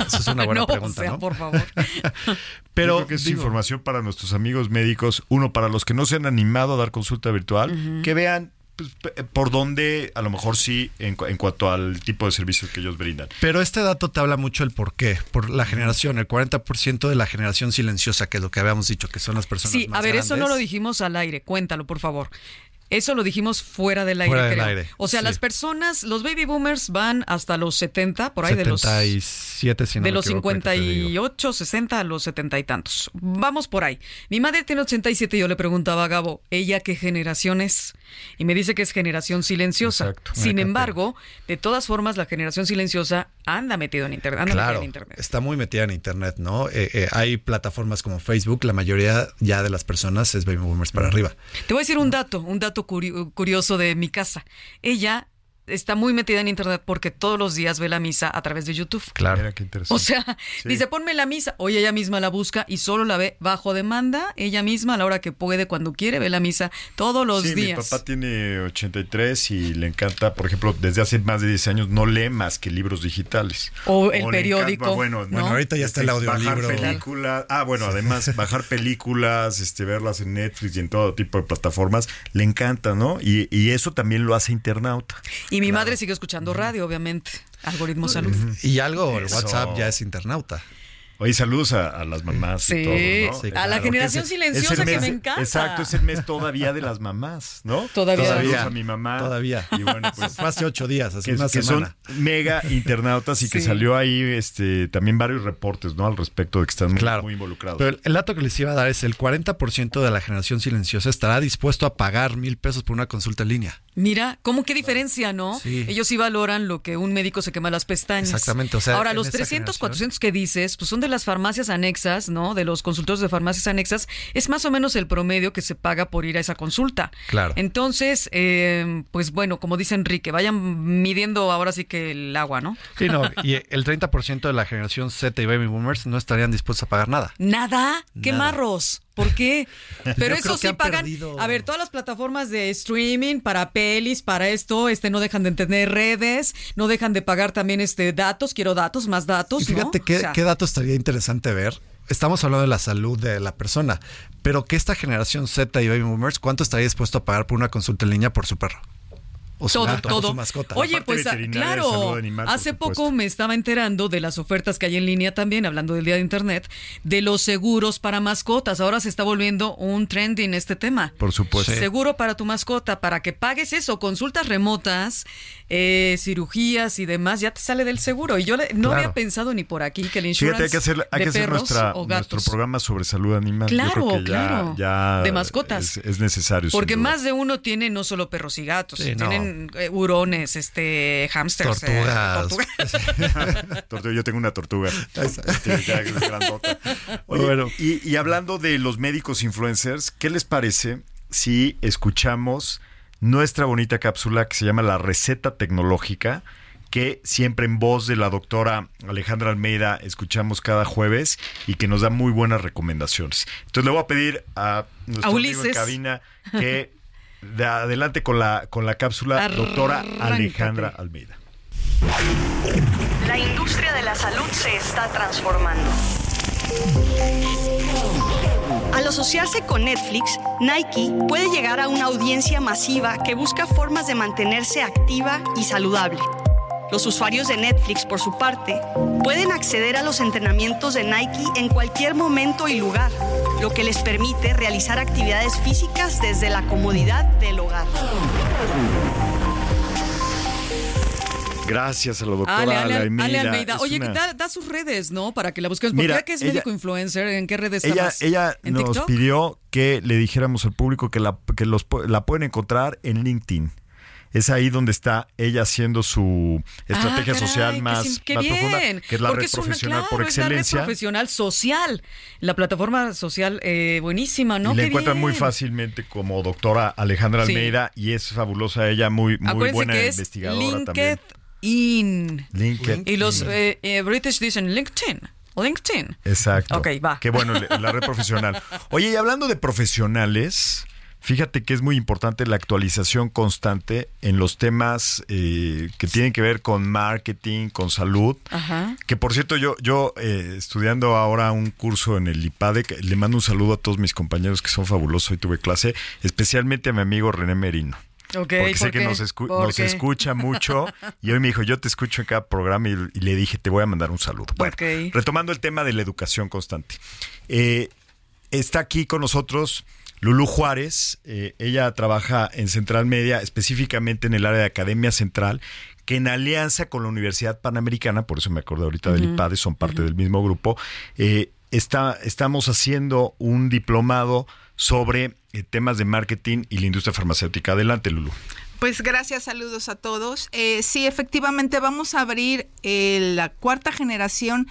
Esa es una <laughs> buena no, pregunta, o sea, ¿no? por favor. <laughs> Pero Yo creo que es digo- información para nuestros amigos médicos. Uno, para los que no se han animado a dar consulta virtual, que vean pues, p- por dónde, a lo mejor sí, en, cu- en cuanto al tipo de servicios que ellos brindan. Pero este dato te habla mucho el por qué. Por la generación, el 40% de la generación silenciosa, que es lo que habíamos dicho, que son las personas Sí, más a ver, eso no lo dijimos al aire. Cuéntalo, por favor. Eso lo dijimos fuera del aire. Fuera del creo. aire, O sea, sí. las personas, los baby boomers van hasta los 70, por ahí de los 77, si no de los equivoco, ahorita te digo. 58, 60 a los 70 y tantos. Vamos por ahí. Mi madre tiene 87 y yo le preguntaba a Gabo, ¿ella qué generación es? Y me dice que es generación silenciosa. Exacto. Sin embargo, de todas formas, la generación silenciosa anda metido en internet. Anda metida Claro, en internet. está muy metida en internet, ¿no? Eh, eh, hay plataformas como Facebook, la mayoría ya de las personas es baby boomers para arriba. Te voy a decir un dato, un dato curi- curioso de mi casa. Ella está muy metida en internet porque todos los días ve la misa a través de YouTube. Claro. Mira qué interesante. O sea, Sí. dice, ponme la misa. Hoy ella misma la busca y solo la ve bajo demanda. Ella misma, a la hora que puede, cuando quiere, ve la misa todos los sí, días. mi papá tiene 83 y le encanta, por ejemplo, desde hace más de 10 años no lee más que libros digitales. O el periódico, encanta- bueno, ¿no? Bueno, ahorita ya está el este, audiolibro. Bajar películas. Ah, bueno, además, <laughs> bajar películas, este, verlas en Netflix y en todo tipo de plataformas, le encanta, ¿no? Y, y eso también lo hace internauta. Y mi madre sigue escuchando radio, obviamente. Algoritmo salud. Y algo, el. WhatsApp ya es internauta. Oye, saludos a, a las mamás Sí, y todo, ¿no? sí, a la generación es- silenciosa es que me encanta. Exacto, es el mes todavía de las mamás, ¿no? <laughs> Todavía. Saludos Todavía. a mi mamá. Todavía. Y bueno, pues Fue <laughs> hace ocho días, hace que, una que semana. son mega <laughs> internautas y que salió ahí este también varios reportes, ¿no? Al respecto de que están muy, Claro. muy involucrados. Pero el, el dato que les iba a dar es el 40% de la generación silenciosa estará dispuesto a pagar mil pesos por una consulta en línea. Mira, ¿cómo qué diferencia, no? Sí. Ellos sí valoran lo que un médico se quema las pestañas. Exactamente, o sea, Ahora, los esa 300, generación- 400 que dices, pues son de las farmacias anexas, ¿no? De los consultores de farmacias anexas. Es más o menos el promedio que se paga por ir a esa consulta. Claro. Entonces, eh, pues bueno, como dice Enrique, vayan midiendo ahora sí que el agua, ¿no? Sí, no, y el 30% de la generación Z y baby boomers no estarían dispuestos a pagar nada. Nada, qué Nada. marros. ¿Por qué? <laughs> Pero Yo eso sí pagan. perdido- A ver, todas las plataformas de streaming para pelis, para esto, este no dejan de tener redes, no dejan de pagar también este datos, quiero datos, más datos, Y fíjate ¿no? qué, O sea, qué dato estaría interesante ver. Estamos hablando de la salud de la persona, pero que esta generación Z y baby boomers, ¿cuánto estaría dispuesto a pagar por una consulta en línea por su perro? O su todo, gato, o todo. su mascota. Oye, pues claro, animal, hace poco me estaba enterando de las ofertas que hay en línea también, hablando del día de internet, de los seguros para mascotas. Ahora se está volviendo un trending este tema. Por supuesto. Seguro para tu mascota, para que pagues eso, consultas remotas, eh, cirugías y demás, ya te sale del seguro. Y yo le- no Claro. había pensado ni por aquí que el insurance Fíjate, hay que hacer, hay de que hacer perros nuestra, o nuestro gatos. programa sobre salud animal. Yo Claro, creo que ya, claro. ya De mascotas. Es, es necesario. Porque más de uno tiene no solo perros y gatos, Sí, no. Eh, hurones, este, hamsters, eh, Tortugas. tortugas. <laughs> Tortuga, yo tengo una tortuga. Este, ya es grandota. <laughs> Oye, Bueno. y, y hablando de los médicos influencers, ¿qué les parece si escuchamos nuestra bonita cápsula que se llama La Receta Tecnológica? que siempre en voz de la doctora Alejandra Almeida escuchamos cada jueves y que nos da muy buenas recomendaciones. Entonces le voy a pedir a nuestro A amigo en cabina que <laughs> de adelante con la, con la cápsula doctora Arráncate. Alejandra Almeida. La industria de la salud se está transformando. Al asociarse con Netflix, Nike puede llegar a una audiencia masiva que busca formas de mantenerse activa y saludable. Los usuarios de Netflix, por su parte, pueden acceder a los entrenamientos de Nike en cualquier momento y lugar, lo que les permite realizar actividades físicas desde la comodidad del hogar. Gracias a la doctora Ale, Ale, Ale Almeida. Almeida. Es Oye, una- da, da sus redes, ¿no? Para que la busques. Porque Mira, ya que es ella- médico influencer, ¿en qué redes ella, estás? ella ¿En nos TikTok? pidió que le dijéramos al público que la, que los, la pueden encontrar en LinkedIn. Es ahí donde está ella haciendo su estrategia Ah, caray, social más, profunda, que es la Porque red es una- profesional por es la red excelencia. profesional social. La plataforma social eh, buenísima, ¿no? y la Qué encuentran muy fácilmente como doctora Alejandra Sí. Almeida y es fabulosa ella, muy, muy Acuérdense buena que es investigadora también. LinkedIn. LinkedIn. Y los eh, eh, British dicen LinkedIn. LinkedIn. Exacto. Ok, va. Qué bueno, la red profesional. <laughs> Oye, y hablando de profesionales, fíjate que es muy importante la actualización constante en los temas eh, que tienen que ver con marketing, con salud. Ajá. Que por cierto, yo, yo eh, estudiando ahora un curso en el IPADEC, le mando un saludo a todos mis compañeros que son fabulosos. Hoy tuve clase, especialmente a mi amigo René Merino. Ok, Porque sé ¿por que nos, escucha mucho. <laughs> Y hoy me dijo, yo te escucho en cada programa y, y le dije, te voy a mandar un saludo. Bueno, Ok. retomando el tema de la educación constante. Eh, está aquí con nosotros Lulu Juárez, eh, ella trabaja en Central Media, específicamente en el área de Academia Central, que en alianza con la Universidad Panamericana, por eso me acordé ahorita del IPADE, son parte del mismo grupo, eh, está, estamos haciendo un diplomado sobre eh, temas de marketing y la industria farmacéutica. Adelante, Lulu. Pues gracias, saludos a todos. Eh, sí, efectivamente vamos a abrir eh, la cuarta generación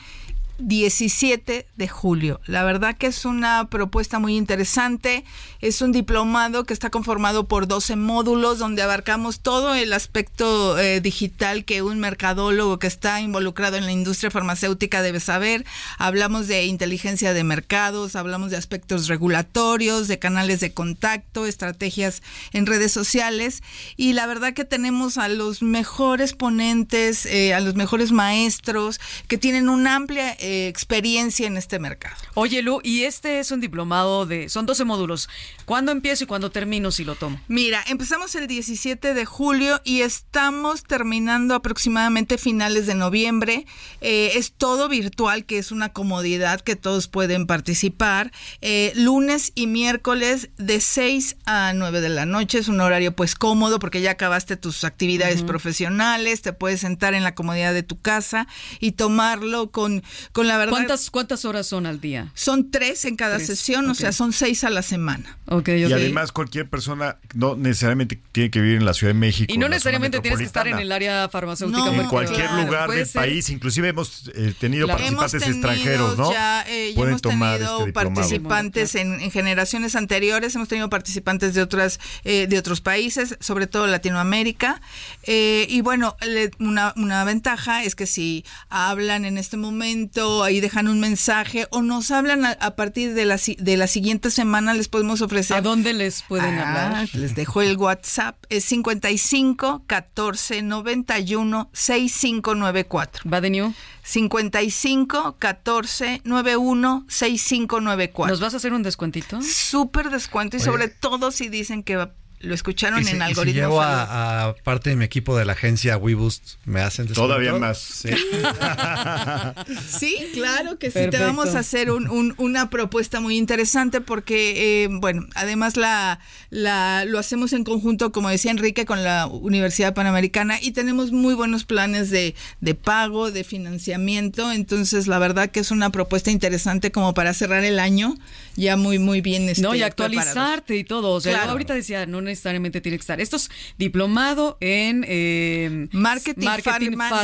17 de julio. La verdad que es una propuesta muy interesante. Es un diplomado que está conformado por 12 módulos donde abarcamos todo el aspecto eh, digital que un mercadólogo que está involucrado en la industria farmacéutica debe saber. Hablamos de inteligencia de mercados, hablamos de aspectos regulatorios, de canales de contacto, estrategias en redes sociales y la verdad que tenemos a los mejores ponentes, eh, a los mejores maestros que tienen una amplia eh, experiencia en este mercado. Oye, Lu, y este es un diplomado de. Son 12 módulos. ¿Cuándo empiezo y cuándo termino si lo tomo? Mira, empezamos el 17 de julio y estamos terminando aproximadamente finales de noviembre. Eh, es todo virtual, que es una comodidad que todos pueden participar. Eh, lunes y miércoles de 6 a 9 de la noche. Es un horario pues cómodo porque ya acabaste tus actividades profesionales. Te puedes sentar en la comodidad de tu casa y tomarlo con, con la verdad. ¿Cuántas, ¿Cuántas horas son al día? Son tres en cada Tres, sesión, o sea, son seis a la semana. Ok, Y ok. además cualquier persona no necesariamente tiene que vivir en la Ciudad de México. Y no necesariamente tienes que estar en el área farmacéutica. No, en cualquier claro, lugar del ser. país, inclusive hemos eh, tenido participantes tenido extranjeros, ¿no? Ya, eh, ya Pueden hemos tomar tenido este participantes en, en generaciones anteriores, hemos tenido participantes de otras eh, de otros países, sobre todo Latinoamérica. Eh, y bueno, le- una, una ventaja es que si hablan en este momento, ahí dejan un mensaje o nos hablan a, a partir de la, de la siguiente semana, les podemos ofrecer. ¿A dónde les pueden Ah, hablar? Les dejo el WhatsApp, es 55 14 91 6594. ¿Va de new? 55 14 91 6594. ¿Nos vas a hacer un descuentito? Súper descuento y Oye. sobre todo si dicen que va- lo escucharon Y si, en y si algoritmos. llevo a, a parte de mi equipo de la agencia WeBoost, ¿me hacen descuento? Todavía más. Sí. <laughs> Sí, claro que sí. Perfecto. Te vamos a hacer un- un- una propuesta muy interesante porque, eh, bueno, además la, la lo hacemos en conjunto, como decía Enrique, con la Universidad Panamericana y tenemos muy buenos planes de, de pago, de financiamiento. Entonces, la verdad que es una propuesta interesante como para cerrar el año ya muy, muy bien. No, y este, actualizarte preparados. y todo. O sea, Claro. yo ahorita decía, no necesariamente tiene que estar. Esto es diplomado en eh, Marketing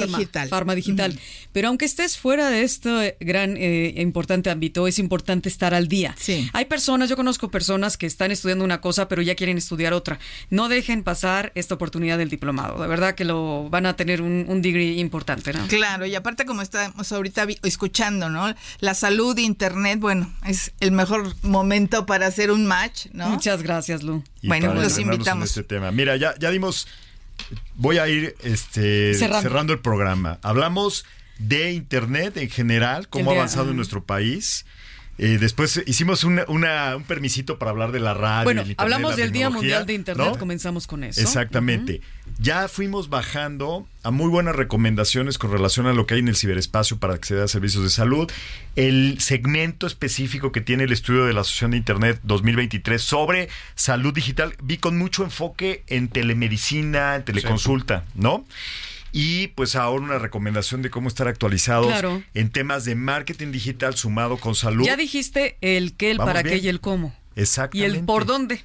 Digital. Farma digital. Pero aunque estés fuera de este gran eh, importante ámbito, es importante estar al día. Sí. Hay personas, yo conozco personas que están estudiando una cosa, pero ya quieren estudiar otra. No dejen pasar esta oportunidad del diplomado. De verdad que lo van a tener un, un degree importante, ¿no? Claro, y aparte como estamos ahorita escuchando, ¿no? La salud, internet, bueno, es el mejor momento para hacer un match, ¿no? Muchas gracias, Lu. Y Bueno, para los entrenarnos en invitamos. este tema. Mira, ya, ya dimos. Voy a ir este, Cerrando. cerrando. el programa. Hablamos de Internet en general, cómo ha avanzado en nuestro país. Eh, después hicimos una- una- un permisito para hablar de la radio. Bueno, el Internet, hablamos la del Día Mundial de Internet, ¿no? comenzamos con eso. Exactamente. Ya fuimos bajando a muy buenas recomendaciones con relación a lo que hay en el ciberespacio para acceder a servicios de salud. El segmento específico que tiene el estudio de la Asociación de Internet 2023 sobre salud digital, vi con mucho enfoque en telemedicina, en teleconsulta, ¿no? Y pues ahora una recomendación de cómo estar actualizados Claro. en temas de marketing digital sumado con salud. Ya dijiste el qué, el Vamos para qué y el cómo. Y Exactamente. el por dónde.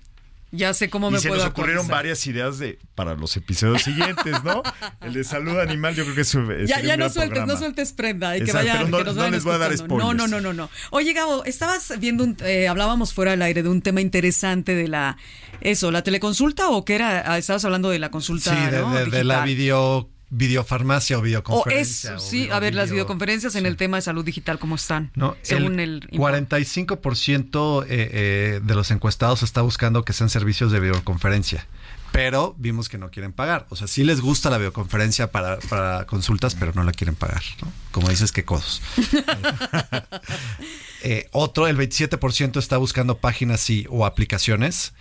Ya sé cómo me y se puedo nos ocurrieron actualizar. varias ideas de para los episodios siguientes, ¿no? <laughs> El de salud animal, yo creo que es un- Ya, ya un no sueltes, programa. no sueltes prenda y que Exacto, vayan, no- que nos no vayan les voy a dar escuchando. No, no, spoilers. no, no, no. Oye, Gabo, estabas viendo un, eh, hablábamos fuera del aire de un tema interesante de la, eso, la teleconsulta o qué era, Ah, estabas hablando de la consulta, Sí, de, ¿no? de- de la video, videofarmacia o O videoconferencia. o sí, video- a ver, las video- videoconferencias en el tema de salud digital, ¿cómo están? No, según el el... 45% eh, eh, de los encuestados está buscando que sean servicios de videoconferencia. Pero vimos que no quieren pagar. O sea, sí les gusta la videoconferencia para, para consultas, pero no la quieren pagar. ¿no? Como dices, qué codos. <laughs> <laughs> Eh, otro, el 27% está buscando páginas y, o aplicaciones.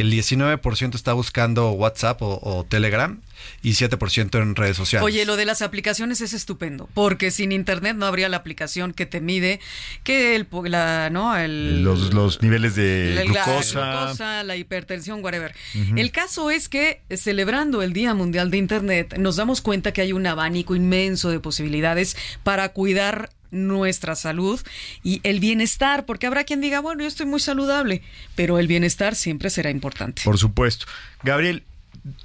El 19% está buscando WhatsApp o, o Telegram. y 7% en redes sociales. Oye, lo de las aplicaciones es estupendo, porque sin internet no habría la aplicación que te mide que el la, no, el los, los niveles de la, glucosa. la glucosa, la hipertensión, whatever. El caso es que eh, celebrando el Día Mundial de Internet nos damos cuenta que hay un abanico inmenso de posibilidades para cuidar nuestra salud y el bienestar, porque habrá quien diga, bueno, yo estoy muy saludable, pero el bienestar siempre será importante. Por supuesto. Gabriel,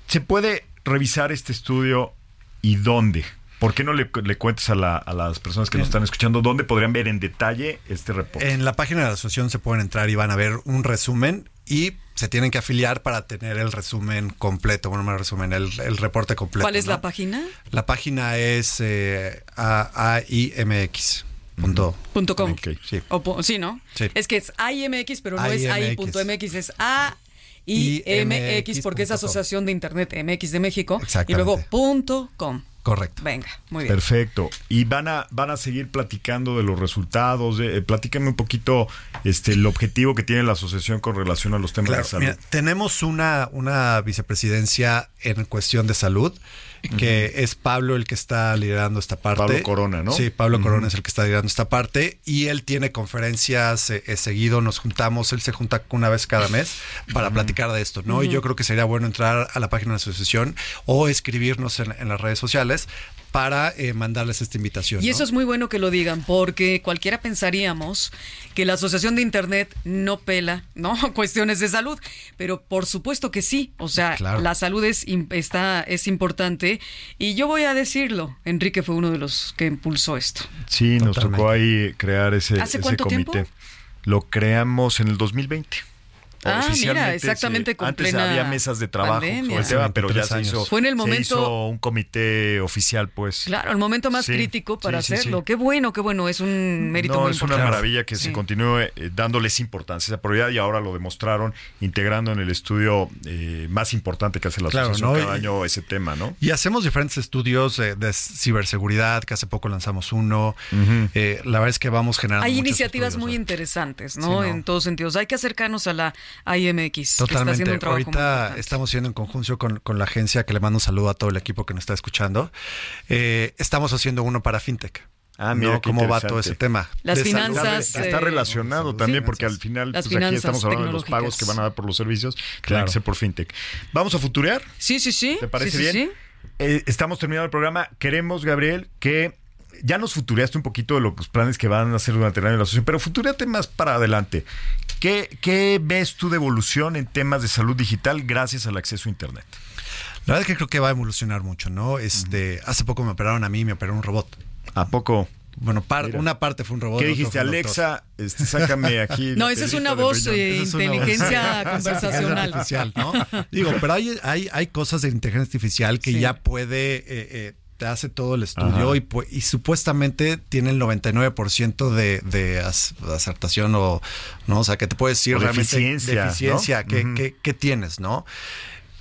¿se puede revisar este estudio y dónde? ¿Por qué no le, le cuentes a, la- a las personas que nos están escuchando dónde podrían ver en detalle este reporte? En la página de la asociación se pueden entrar y van a ver un resumen y se tienen que afiliar para tener el resumen completo, bueno, no el resumen, el, el reporte completo. ¿Cuál es ¿no? la página? La página es eh, A- AIMX. Punto. Punto com. Sí. O po- sí, ¿no? Sí. Es que es AIMX, pero no es AIMX. Es AIMX porque es. Asociación de Internet MX de México. Y luego punto com. Correcto. Venga, muy bien. Perfecto. Y van a, van a seguir platicando de los resultados. De, eh, platícame un poquito este, el objetivo que tiene la asociación con relación a los temas Claro, de salud. mira, tenemos una, una vicepresidencia en cuestión de salud, que es Pablo el que está liderando esta parte. Pablo Corona, ¿no? Sí, Pablo. Corona es el que está liderando esta parte y él tiene conferencias eh, eh, seguido, nos juntamos, él se junta una vez cada mes para platicar de esto, ¿no? Y yo creo que sería bueno entrar a la página de la asociación o escribirnos en, en las redes sociales para eh, mandarles esta invitación. Y ¿no? eso es muy bueno que lo digan, porque cualquiera pensaríamos que la Asociación de Internet no pela, ¿no? <laughs> Cuestiones de salud, pero por supuesto que sí. O sea, Claro. la salud es, im- está, es importante. Y yo voy a decirlo, Enrique fue uno de los que impulsó esto. Sí, nos tocó ahí crear ese, ¿Hace ese cuánto comité. tiempo? Lo creamos en el 2020. Ah, mira, Oficialmente, exactamente sí. con Antes plena había mesas de trabajo pandemia. sobre el tema, pero ya se 23 hizo. Fue en el se momento- hizo un comité oficial, pues. Claro, el momento más Sí, crítico para sí, hacerlo. sí. Qué bueno, qué bueno. Es un mérito no, muy es una maravilla que se continúe eh, dándoles importancia, esa prioridad, y ahora lo demostraron integrando en el estudio eh, más importante que hace la Claro, asociación ¿no? cada Y- año ese tema, ¿no? Y hacemos diferentes estudios eh, de ciberseguridad, que hace poco lanzamos uno. Eh, la verdad es que vamos generando Hay iniciativas estudios, muy interesantes, ¿no? Sí, ¿no? En todos sentidos. Hay que acercarnos a la IMX, que está Totalmente. haciendo un trabajo muy Ahorita estamos haciendo en conjunción con, con la agencia, que le mando un saludo a todo el equipo que nos está escuchando. Eh, estamos haciendo uno para FinTech. Ah, mira, ¿no? ¿Cómo va todo ese tema? Las De salud. finanzas, Está, está eh, relacionado también porque al final pues, aquí estamos hablando de los pagos que van a dar por los servicios, tienen Claro. que ser por fintech. Vamos a futurear. Sí, sí, sí. ¿Te parece Sí, sí, bien? sí. Eh, estamos terminando el programa. Queremos, Gabriel, que ya nos futureaste un poquito de los planes que van a hacer durante el año de la asociación, pero futureate más para adelante. ¿Qué, ¿Qué ves tú de evolución en temas de salud digital gracias al acceso a Internet? La verdad es que creo que va a evolucionar mucho, ¿no? Este, Hace poco me operaron a mí y me operó un robot. ¿A poco? Bueno, par- una parte fue un robot. ¿Qué dijiste. Alexa? Este, sácame aquí. <laughs> No, esa es una voz una voz. inteligencia <laughs> Inteligencia conversacional. artificial, ¿no? Digo, pero hay, hay, hay cosas de inteligencia artificial que Sí. ya puede, eh, eh, te hace todo el estudio y, y supuestamente tiene el 99% de, de acertación o, ¿no? O sea, que te puede decir O de realmente eficiencia, de eficiencia ¿no? que, que- que tienes, ¿no?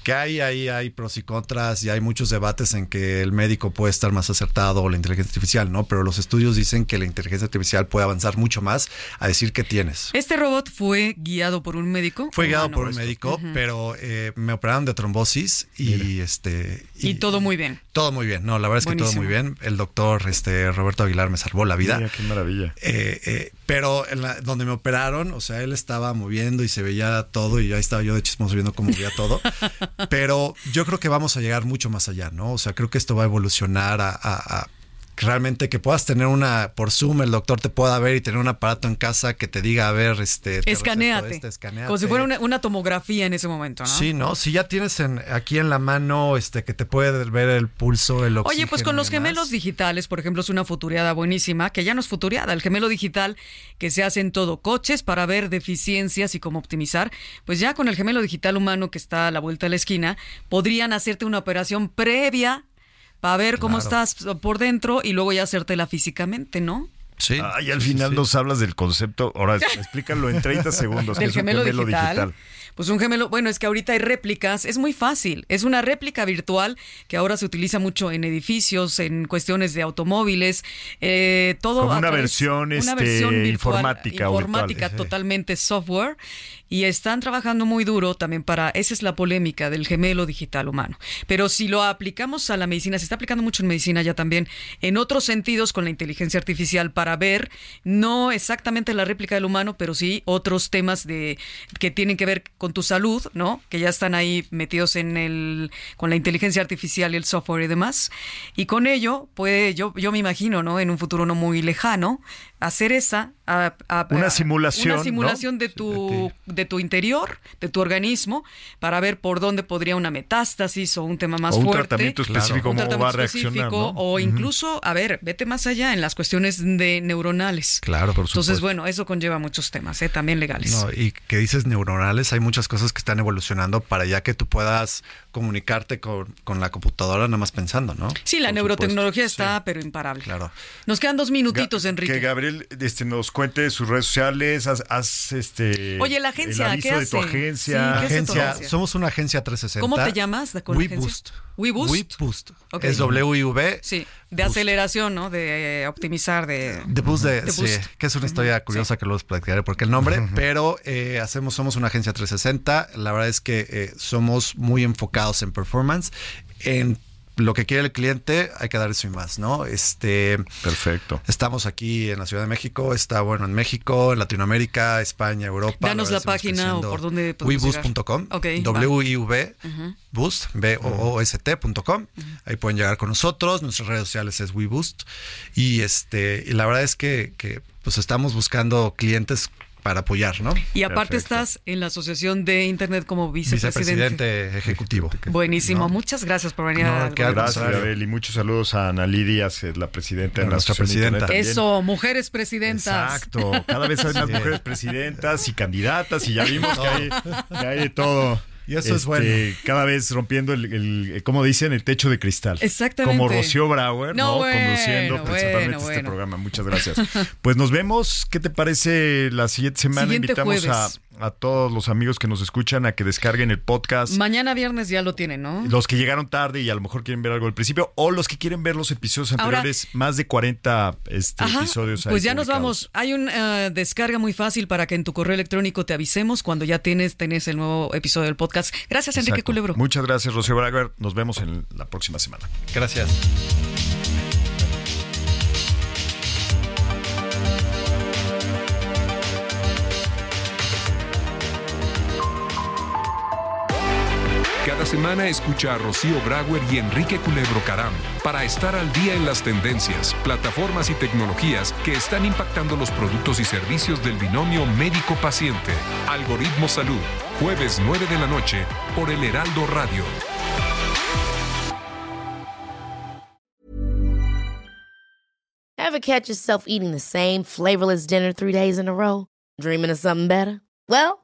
Que hay ahí hay pros y contras y hay muchos debates en que el médico puede estar más acertado o la inteligencia artificial, ¿no? Pero los estudios dicen que la inteligencia artificial puede avanzar mucho más a decir qué tienes. ¿Este robot fue guiado por un médico? Fue guiado por un médico, pero eh, me operaron de trombosis y este Y todo muy bien. Todo muy bien. No, la verdad es que todo muy bien. El doctor este Roberto Aguilar me salvó la vida. Mira, qué maravilla. Eh, eh, pero en la- donde me operaron, o sea, él estaba moviendo y se veía todo y ahí estaba yo de chismoso viendo cómo movía todo. <laughs> pero yo creo que vamos a llegar mucho más allá, ¿no? O sea, creo que esto va a evolucionar a, a- a realmente que puedas tener una por Zoom, el doctor te pueda ver y tener un aparato en casa que te diga, a ver, este... te este, escanéate. Como si fuera una, una tomografía en ese momento, ¿no? Sí, ¿no? Si ya tienes en, aquí en la mano este que te puede ver el pulso, el oxígeno. Oye, pues con los gemelos digitales, por ejemplo, es una futureada buenísima, que ya no es futureada, el gemelo digital que se hace en todo coches para ver deficiencias y cómo optimizar, pues ya con el gemelo digital humano que está a la vuelta de la esquina, podrían hacerte una operación previa para ver cómo Claro. estás por dentro y luego ya hacértela físicamente, ¿no? Sí. Ay, al sí, final sí. nos hablas del concepto. Ahora explícalo en 30 <laughs> segundos. Del que es un gemelo, digital. Pues un gemelo, bueno, es que ahorita hay réplicas, es muy fácil, es una réplica virtual que ahora se utiliza mucho en edificios, en cuestiones de automóviles, eh, todo Como a una través- versión, una este, versión virtual, informática informática virtual. totalmente software y están trabajando muy duro también para, esa es la polémica del gemelo digital humano. Pero si lo aplicamos a la medicina, se está aplicando mucho en medicina ya también, en otros sentidos con la inteligencia artificial para ver no exactamente la réplica del humano, pero sí otros temas de que tienen que ver con tu salud, ¿no? Que ya están ahí metidos en el con la inteligencia artificial y el software y demás. Y con ello puede yo yo me imagino, ¿no? En un futuro no muy lejano hacer esa a- a- Una simulación, una ¿no? simulación de tu de tu interior, de tu organismo para ver por dónde podría una metástasis o un tema más O un fuerte. tratamiento específico, Un tratamiento va a reaccionar, específico, ¿no? O incluso, a ver, vete más allá en las cuestiones de neuronales. Claro, por Entonces, supuesto. bueno, eso conlleva muchos temas, ¿eh? también legales. No, y que dices neuronales, hay muchas cosas que están evolucionando para ya que tú puedas comunicarte con, con la computadora nada más pensando, ¿no? sí, la Por neurotecnología está, pero imparable. Claro. Nos quedan dos minutitos, Enrique. Que Gabriel este, nos cuente sus redes sociales, haz, haz, este. Oye, la agencia, el aviso ¿qué de tu hace? agencia. Sí, ¿qué hace tu Agencia, somos una agencia 360. ¿Cómo te llamas de- con la agencia? WeBoost. WeBoost. WeBoost. Es W-I-V. Sí, de aceleración, ¿no? De eh, optimizar, de... De Boost, de, de sí, Boost. que es una historia curiosa que luego os platicaré porque el nombre, pero eh, hacemos, somos una agencia 360. La verdad es que eh, somos muy enfocados en performance, en lo que quiere el cliente, hay que dar eso y más, ¿no? Este, Perfecto. Estamos aquí en la Ciudad de México, está bueno en México, en Latinoamérica, España, Europa. Danos la página o por dónde podemos WeBoost.com. llegar. Ok, W-I-V, Ujú. Boost, B-O-O-S-T.com. Ahí pueden llegar con nosotros. Nuestras redes sociales es WeBoost. Y este, y la verdad es que, que, pues estamos buscando clientes para apoyar, ¿no? Y aparte estás en la Asociación de Internet como vicepresidente. Vicepresidente ejecutivo. Buenísimo, muchas gracias por venir a... Gracias, Gabriel. Y muchos saludos a Analí Díaz, eh, la presidenta de la Nuestra Asociación de presidenta. Eso, mujeres presidentas. Exacto. Cada vez hay más Sí. mujeres presidentas y candidatas y ya vimos que hay, que hay de todo. Y eso es Este, bueno. Cada vez rompiendo el, el- como dicen, el techo de cristal. Exactamente. Como Rocío Brauer, No, ¿no? bueno, Conduciendo bueno, principalmente este programa. Muchas gracias. <laughs> Pues nos vemos. ¿Qué te parece la siguiente semana? Siguiente Invitamos a, jueves. a todos los amigos que nos escuchan a que descarguen el podcast. Mañana viernes ya lo tienen, ¿no? Los que llegaron tarde y a lo mejor quieren ver algo al principio, o los que quieren ver los episodios Ahora- anteriores, más de 40 este, Ajá, episodios. ahí pues ya nos vamos. Hay una descarga muy fácil para que en tu correo electrónico te avisemos cuando ya tienes, tenés el nuevo episodio del podcast. Gracias, Enrique Exacto. Culebro. Muchas gracias, Rocío Braga. Nos vemos en la próxima semana. Gracias. Cada semana escucha a Rocío Brauer y Enrique Culebro Caram para estar al día en las tendencias, plataformas y tecnologías que están impactando los productos y servicios del binomio médico-paciente. Algoritmo Salud, jueves 9 de la noche por el Heraldo Radio. Ever catch yourself eating the same flavorless dinner three days in a row? Dreaming of something better? Well,